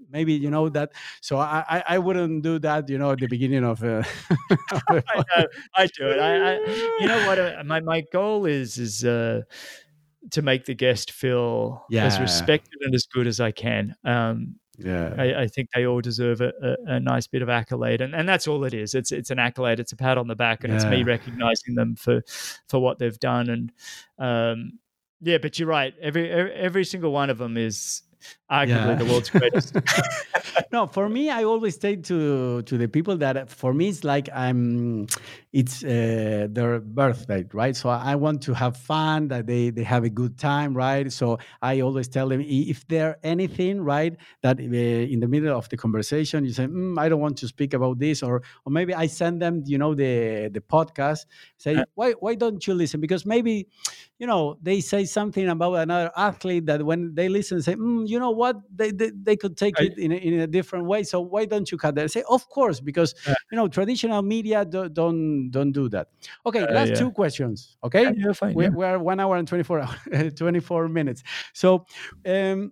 maybe you know that so i i wouldn't do that you know at the beginning of uh, I, know, I do it I, I, you know what uh, my my goal is is uh to make the guest feel yeah. as respected and as good as i can um yeah, I, I, think they all deserve a, a, a, nice bit of accolade, and, and that's all it is. It's it's an accolade, it's a pat on the back, and yeah. it's me recognizing them for for what they've done. And um, yeah, but you're right. Every every single one of them is arguably yeah. the world's greatest. no, for me, I always say to to the people that for me it's like I'm, it's uh, their birthday, right? So I want to have fun, that they they have a good time, right? So I always tell them if there anything, right, that uh, in the middle of the conversation you say, mm, I don't want to speak about this, or or maybe I send them, you know, the the podcast, say uh, why why don't you listen? Because maybe, you know, they say something about another athlete that when they listen, say, mm, you know what they they, they could take Right. it in a, in a different way so why don't you cut that I say of course because Yeah. you know traditional media do, don't don't do that okay Uh, last yeah. two questions okay Yeah, fine, we're, yeah. we're one hour and 24 hour, 24 minutes so um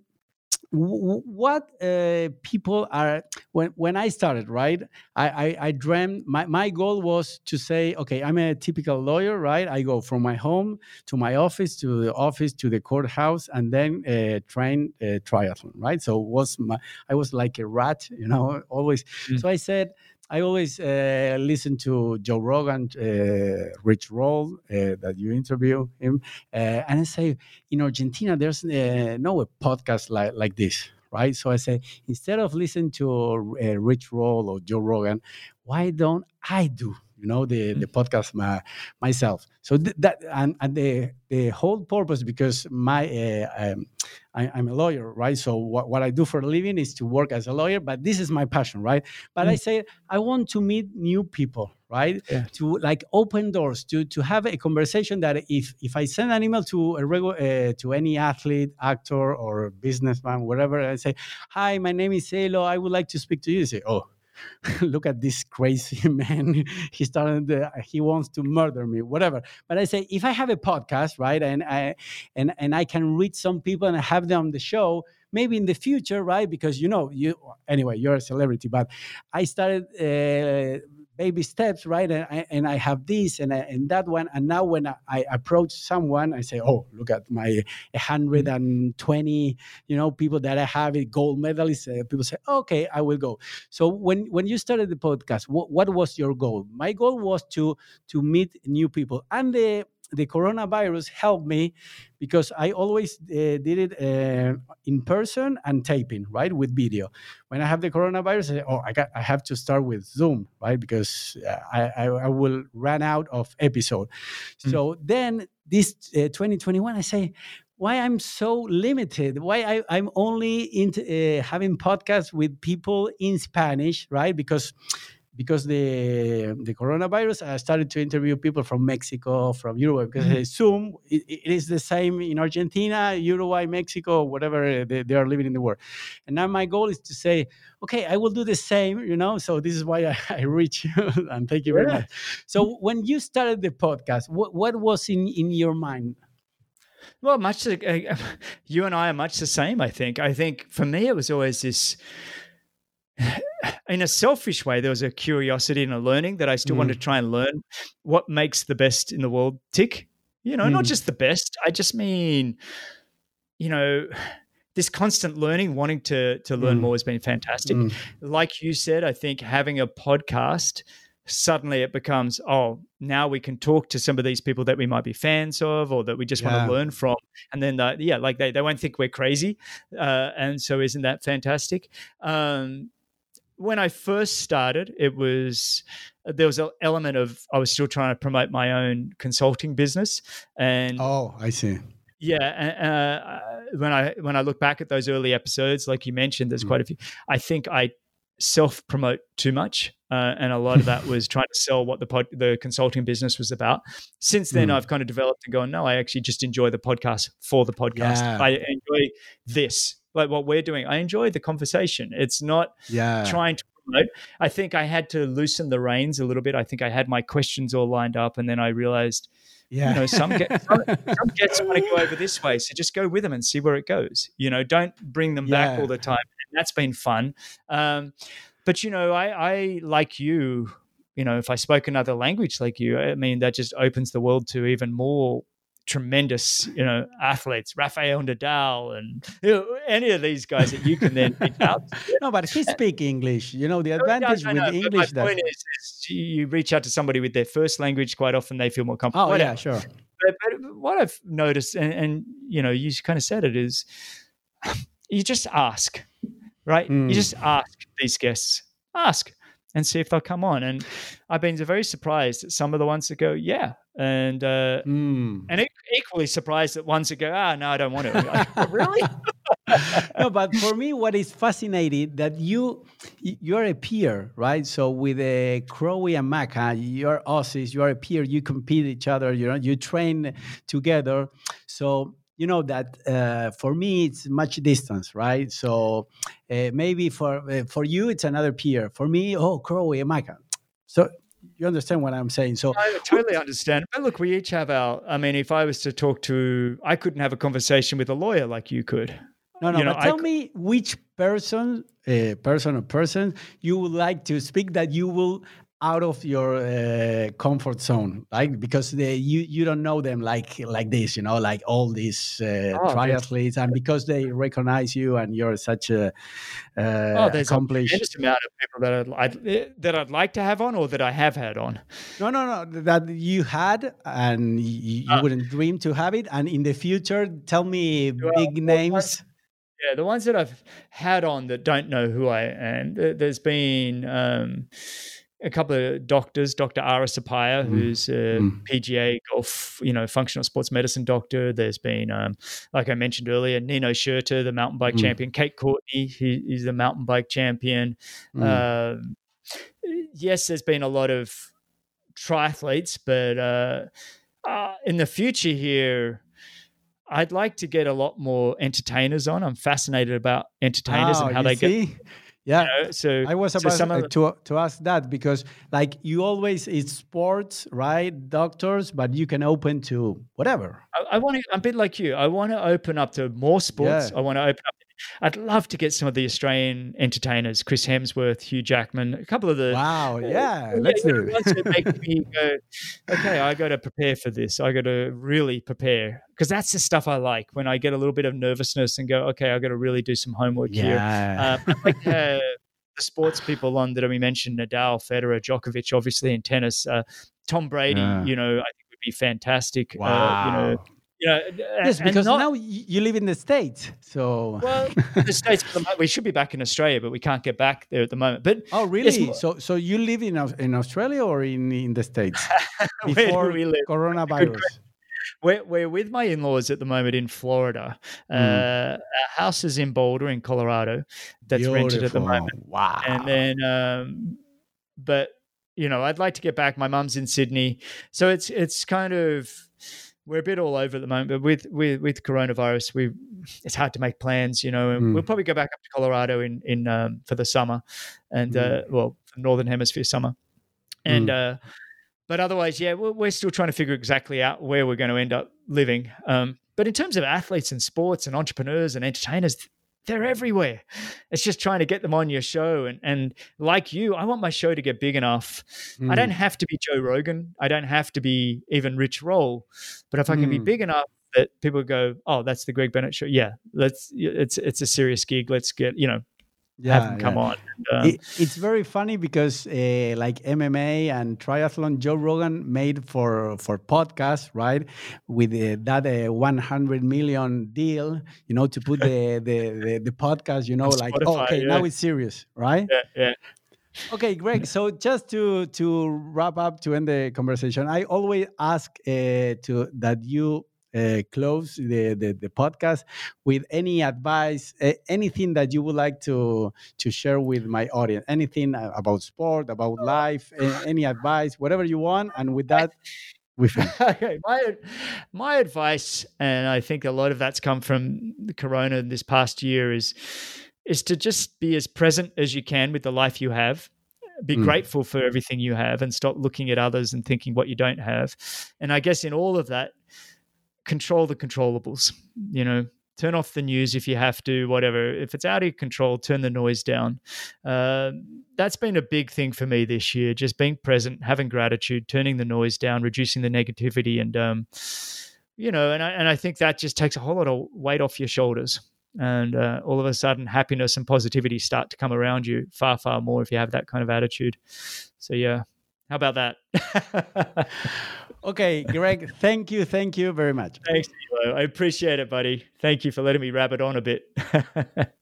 what uh, people are when when I started right? I I, I dreamed my, my goal was to say okay I'm a typical lawyer right? I go from my home to my office to the office to the courthouse and then uh, train uh, triathlon right? So was my I was like a rat you know always. Mm. so I said I always uh, listen to Joe Rogan, uh, Rich Roll, uh, that you interview him, uh, and I say in Argentina there's uh, no podcast like like this, right? So I say instead of listening to uh, Rich Roll or Joe Rogan, why don't I do you know the the podcast my, myself? So th- that and, and the the whole purpose because my uh, um, I, I'm a lawyer, right? So what, what I do for a living is to work as a lawyer, but this is my passion, right? But I say I want to meet new people, right? Yeah. To like open doors, to to have a conversation that if if I send an email to a regular uh, to any athlete, actor, or businessman, whatever, I say, "Hi, my name is Elo. I would like to speak to you." They say, "Oh." look at this crazy man. He started the, he wants to murder me whatever. But i say if i have a podcast right and i and and i can reach some people and have them on the show maybe in the future right because you know you anyway you're a celebrity but i started uh, baby steps right? And I, and I have this and, I, and that one. And now when I, I approach someone i say oh look at my 120 you know people that i have a gold medalists. Uh, people say okay i will go. So when when you started the podcast what, what was your goal? My goal was to to meet new people. And the the coronavirus helped me because I always uh, did it uh, in person and taping, right, with video. When I have the coronavirus, I say, oh, I got, I have to start with Zoom, right, because uh, I, I, I will run out of episode. Mm. So then this uh, 2021, I say, why I'm so limited? Why I, I'm only into uh, having podcasts with people in Spanish, right? Because because the the coronavirus, I started to interview people from Mexico, from Uruguay, because Mhm. I assume it, it is the same in Argentina, Uruguay, Mexico, whatever they, they are living in the world. And now my goal is to say, okay, I will do the same, you know. So this is why I, I reach you, and thank you very Yeah. much. So when you started the podcast, what what was in in your mind? Well, much uh, you and I are much the same. I think. I think for me, it was always this. In a selfish way, there was a curiosity and a learning that I still wanted to try and learn what makes the best in the world tick. You know, not Mm. just the best. I just mean, you know, this constant learning, wanting to to learn Mm. more has been fantastic. Mm. Like you said, I think having a podcast suddenly it becomes oh now we can talk to some of these people that we might be fans of or that we just Yeah. want to learn from and then uh, yeah like they, they won't think we're crazy uh, and so isn't that fantastic um, when i first started it was there was an element of i was still trying to promote my own consulting business and Oh, I see. yeah, uh, when I when I look back at those early episodes, like you mentioned, there's Mm. quite a few. I think I self promote too much, uh, and a lot of that was trying to sell what the pod, the consulting business was about. Since then, Mm. I've kind of developed and gone, no, I actually just enjoy the podcast for the podcast. Yeah. I enjoy this, like what we're doing. I enjoy the conversation. It's not Yeah. trying to promote. I think I had to loosen the reins a little bit. I think I had my questions all lined up, and then I realized yeah. you know some get some, some guests want to go over this way so just go with them and see where it goes you know don't bring them back all the time and that's been fun um, but you know I, I like you you know if i spoke another language like you i mean that just opens the world to even more tremendous you know athletes rafael nadal and you know, any of these guys that you can then out to. no, but he speak English. You know the No, no, advantage no, with English. my That point is, is you reach out to somebody with their first language quite often they feel more comfortable oh yeah, sure. but, but what I've noticed, and, and you know, you kind of said it is, you just ask, right? Mm. You just ask these guests, ask, and see if they'll come on. And I've been very surprised at some of the ones that go, yeah, and uh, Mm. and equally surprised at ones that go, ah, no, I don't want to. Like, really? no, but for me, what is fascinating that you you're a peer, right? So with a Crowie and Macca, you're Aussies, you are a peer. You compete each other. You know, you train together. So you know that uh, for me it's much distance, right? So uh, maybe for uh, for you it's another peer. For me, oh, Crowie, Macca. So you understand what I'm saying? So I totally understand. But look, we each have our. I mean, if I was to talk to, I couldn't have a conversation with a lawyer like you could. No, no. You know, but tell I, me which person, uh, person or person, you would like to speak that you will out of your uh, comfort zone like because they, you you don't know them like like this you know like all these uh, oh, triathletes and because they recognize you and you're such a uh, oh, there's accomplished a amount of people that I'd, eh, that I'd like to have on or that I have had on no no no that you had and you, you ah. wouldn't dream to have it and in the future tell me well, big names yeah, the ones that I've had on that don't know who I am. There's been um, a couple of doctors, Dr. Ara Suppiah, mm. who's a mm. PGA golf, you know, functional sports medicine doctor. There's been, um, like I mentioned earlier, Nino Schurter, the mountain bike mm. champion. Kate Courtney, he, he's the mountain bike champion. Uh, yes, there's been a lot of triathletes, but uh, uh, in the future here, I'd like to get a lot more entertainers on. I'm fascinated about entertainers oh, and how they see? get yeah. You know, so I was about so to, to ask that because like you always it's sports, right? Doctors, but you can open to whatever. I, I want to. I'm a bit like you. I want to open up to more sports. Yeah. I want to open up I'd love to get some of the Australian entertainers, Chris Hemsworth, Hugh Jackman, a couple of the wow, uh, yeah, let's do it. make me go, okay, I got to prepare for this. I got to really prepare because that's the stuff I like when I get a little bit of nervousness and go, okay, I got to really do some homework yeah. here. Uh, like uh, the sports people on that we mentioned: Nadal, Federer, Djokovic, obviously in tennis. Uh, Tom Brady, yeah. you know, I think would be fantastic. Wow. Uh, you know, yeah, yes, because not, now you live in the states. So well, the states. We should be back in Australia, but we can't get back there at the moment. But oh, really? so, so you live in in Australia or in in the states before we live? coronavirus? We're, we're with my in-laws at the moment in Florida. Mm. Uh, our house is in Boulder, in Colorado. That's Beautiful. rented at the moment. Wow. And then, um, but you know, I'd like to get back. My mum's in Sydney, so it's it's kind of we're a bit all over at the moment, but with with with coronavirus, we it's hard to make plans, you know. And mm. we'll probably go back up to Colorado in in um, for the summer, and mm. uh, well, northern hemisphere summer, and mm. uh, but otherwise, yeah, we're, we're, still trying to figure exactly out where we're going to end up living. Um, but in terms of athletes and sports and entrepreneurs and entertainers, they're everywhere. It's just trying to get them on your show. And, and like you, I want my show to get big enough. Mm. I don't mm. have to be Joe Rogan. I don't have to be even Rich Roll. But if I can mm. be big enough that people go, oh, that's the Greg Bennett show. Yeah, let's. It's it's a serious gig. Let's get you know yeah, have them come yeah. on. And, it, it's very funny because uh, like MMA and triathlon, Joe Rogan made for for podcast, right? With uh, that uh, 100 million deal, you know, to put the the, the, the podcast, you know, like oh, okay, yeah. now it's serious, right? Yeah, yeah. Okay, Greg. So just to to wrap up to end the conversation, I always ask uh, to that you uh, close the, the, the podcast with any advice, uh, anything that you would like to to share with my audience, anything about sport, about life, any advice, whatever you want. And with that, we okay, my my advice, and I think a lot of that's come from the Corona this past year, is is to just be as present as you can with the life you have be mm. grateful for everything you have and stop looking at others and thinking what you don't have. And I guess in all of that, control the controllables. You know, turn off the news if you have to, whatever. If it's out of your control, turn the noise down. Uh, that's been a big thing for me this year. Just being present, having gratitude, turning the noise down, reducing the negativity, and um, you know, and I, and I think that just takes a whole lot of weight off your shoulders. And uh, all of a sudden, happiness and positivity start to come around you far, far more if you have that kind of attitude. So, yeah, how about that? okay, Greg, thank you. Thank you very much. Thanks, I appreciate it, buddy. Thank you for letting me rabbit on a bit.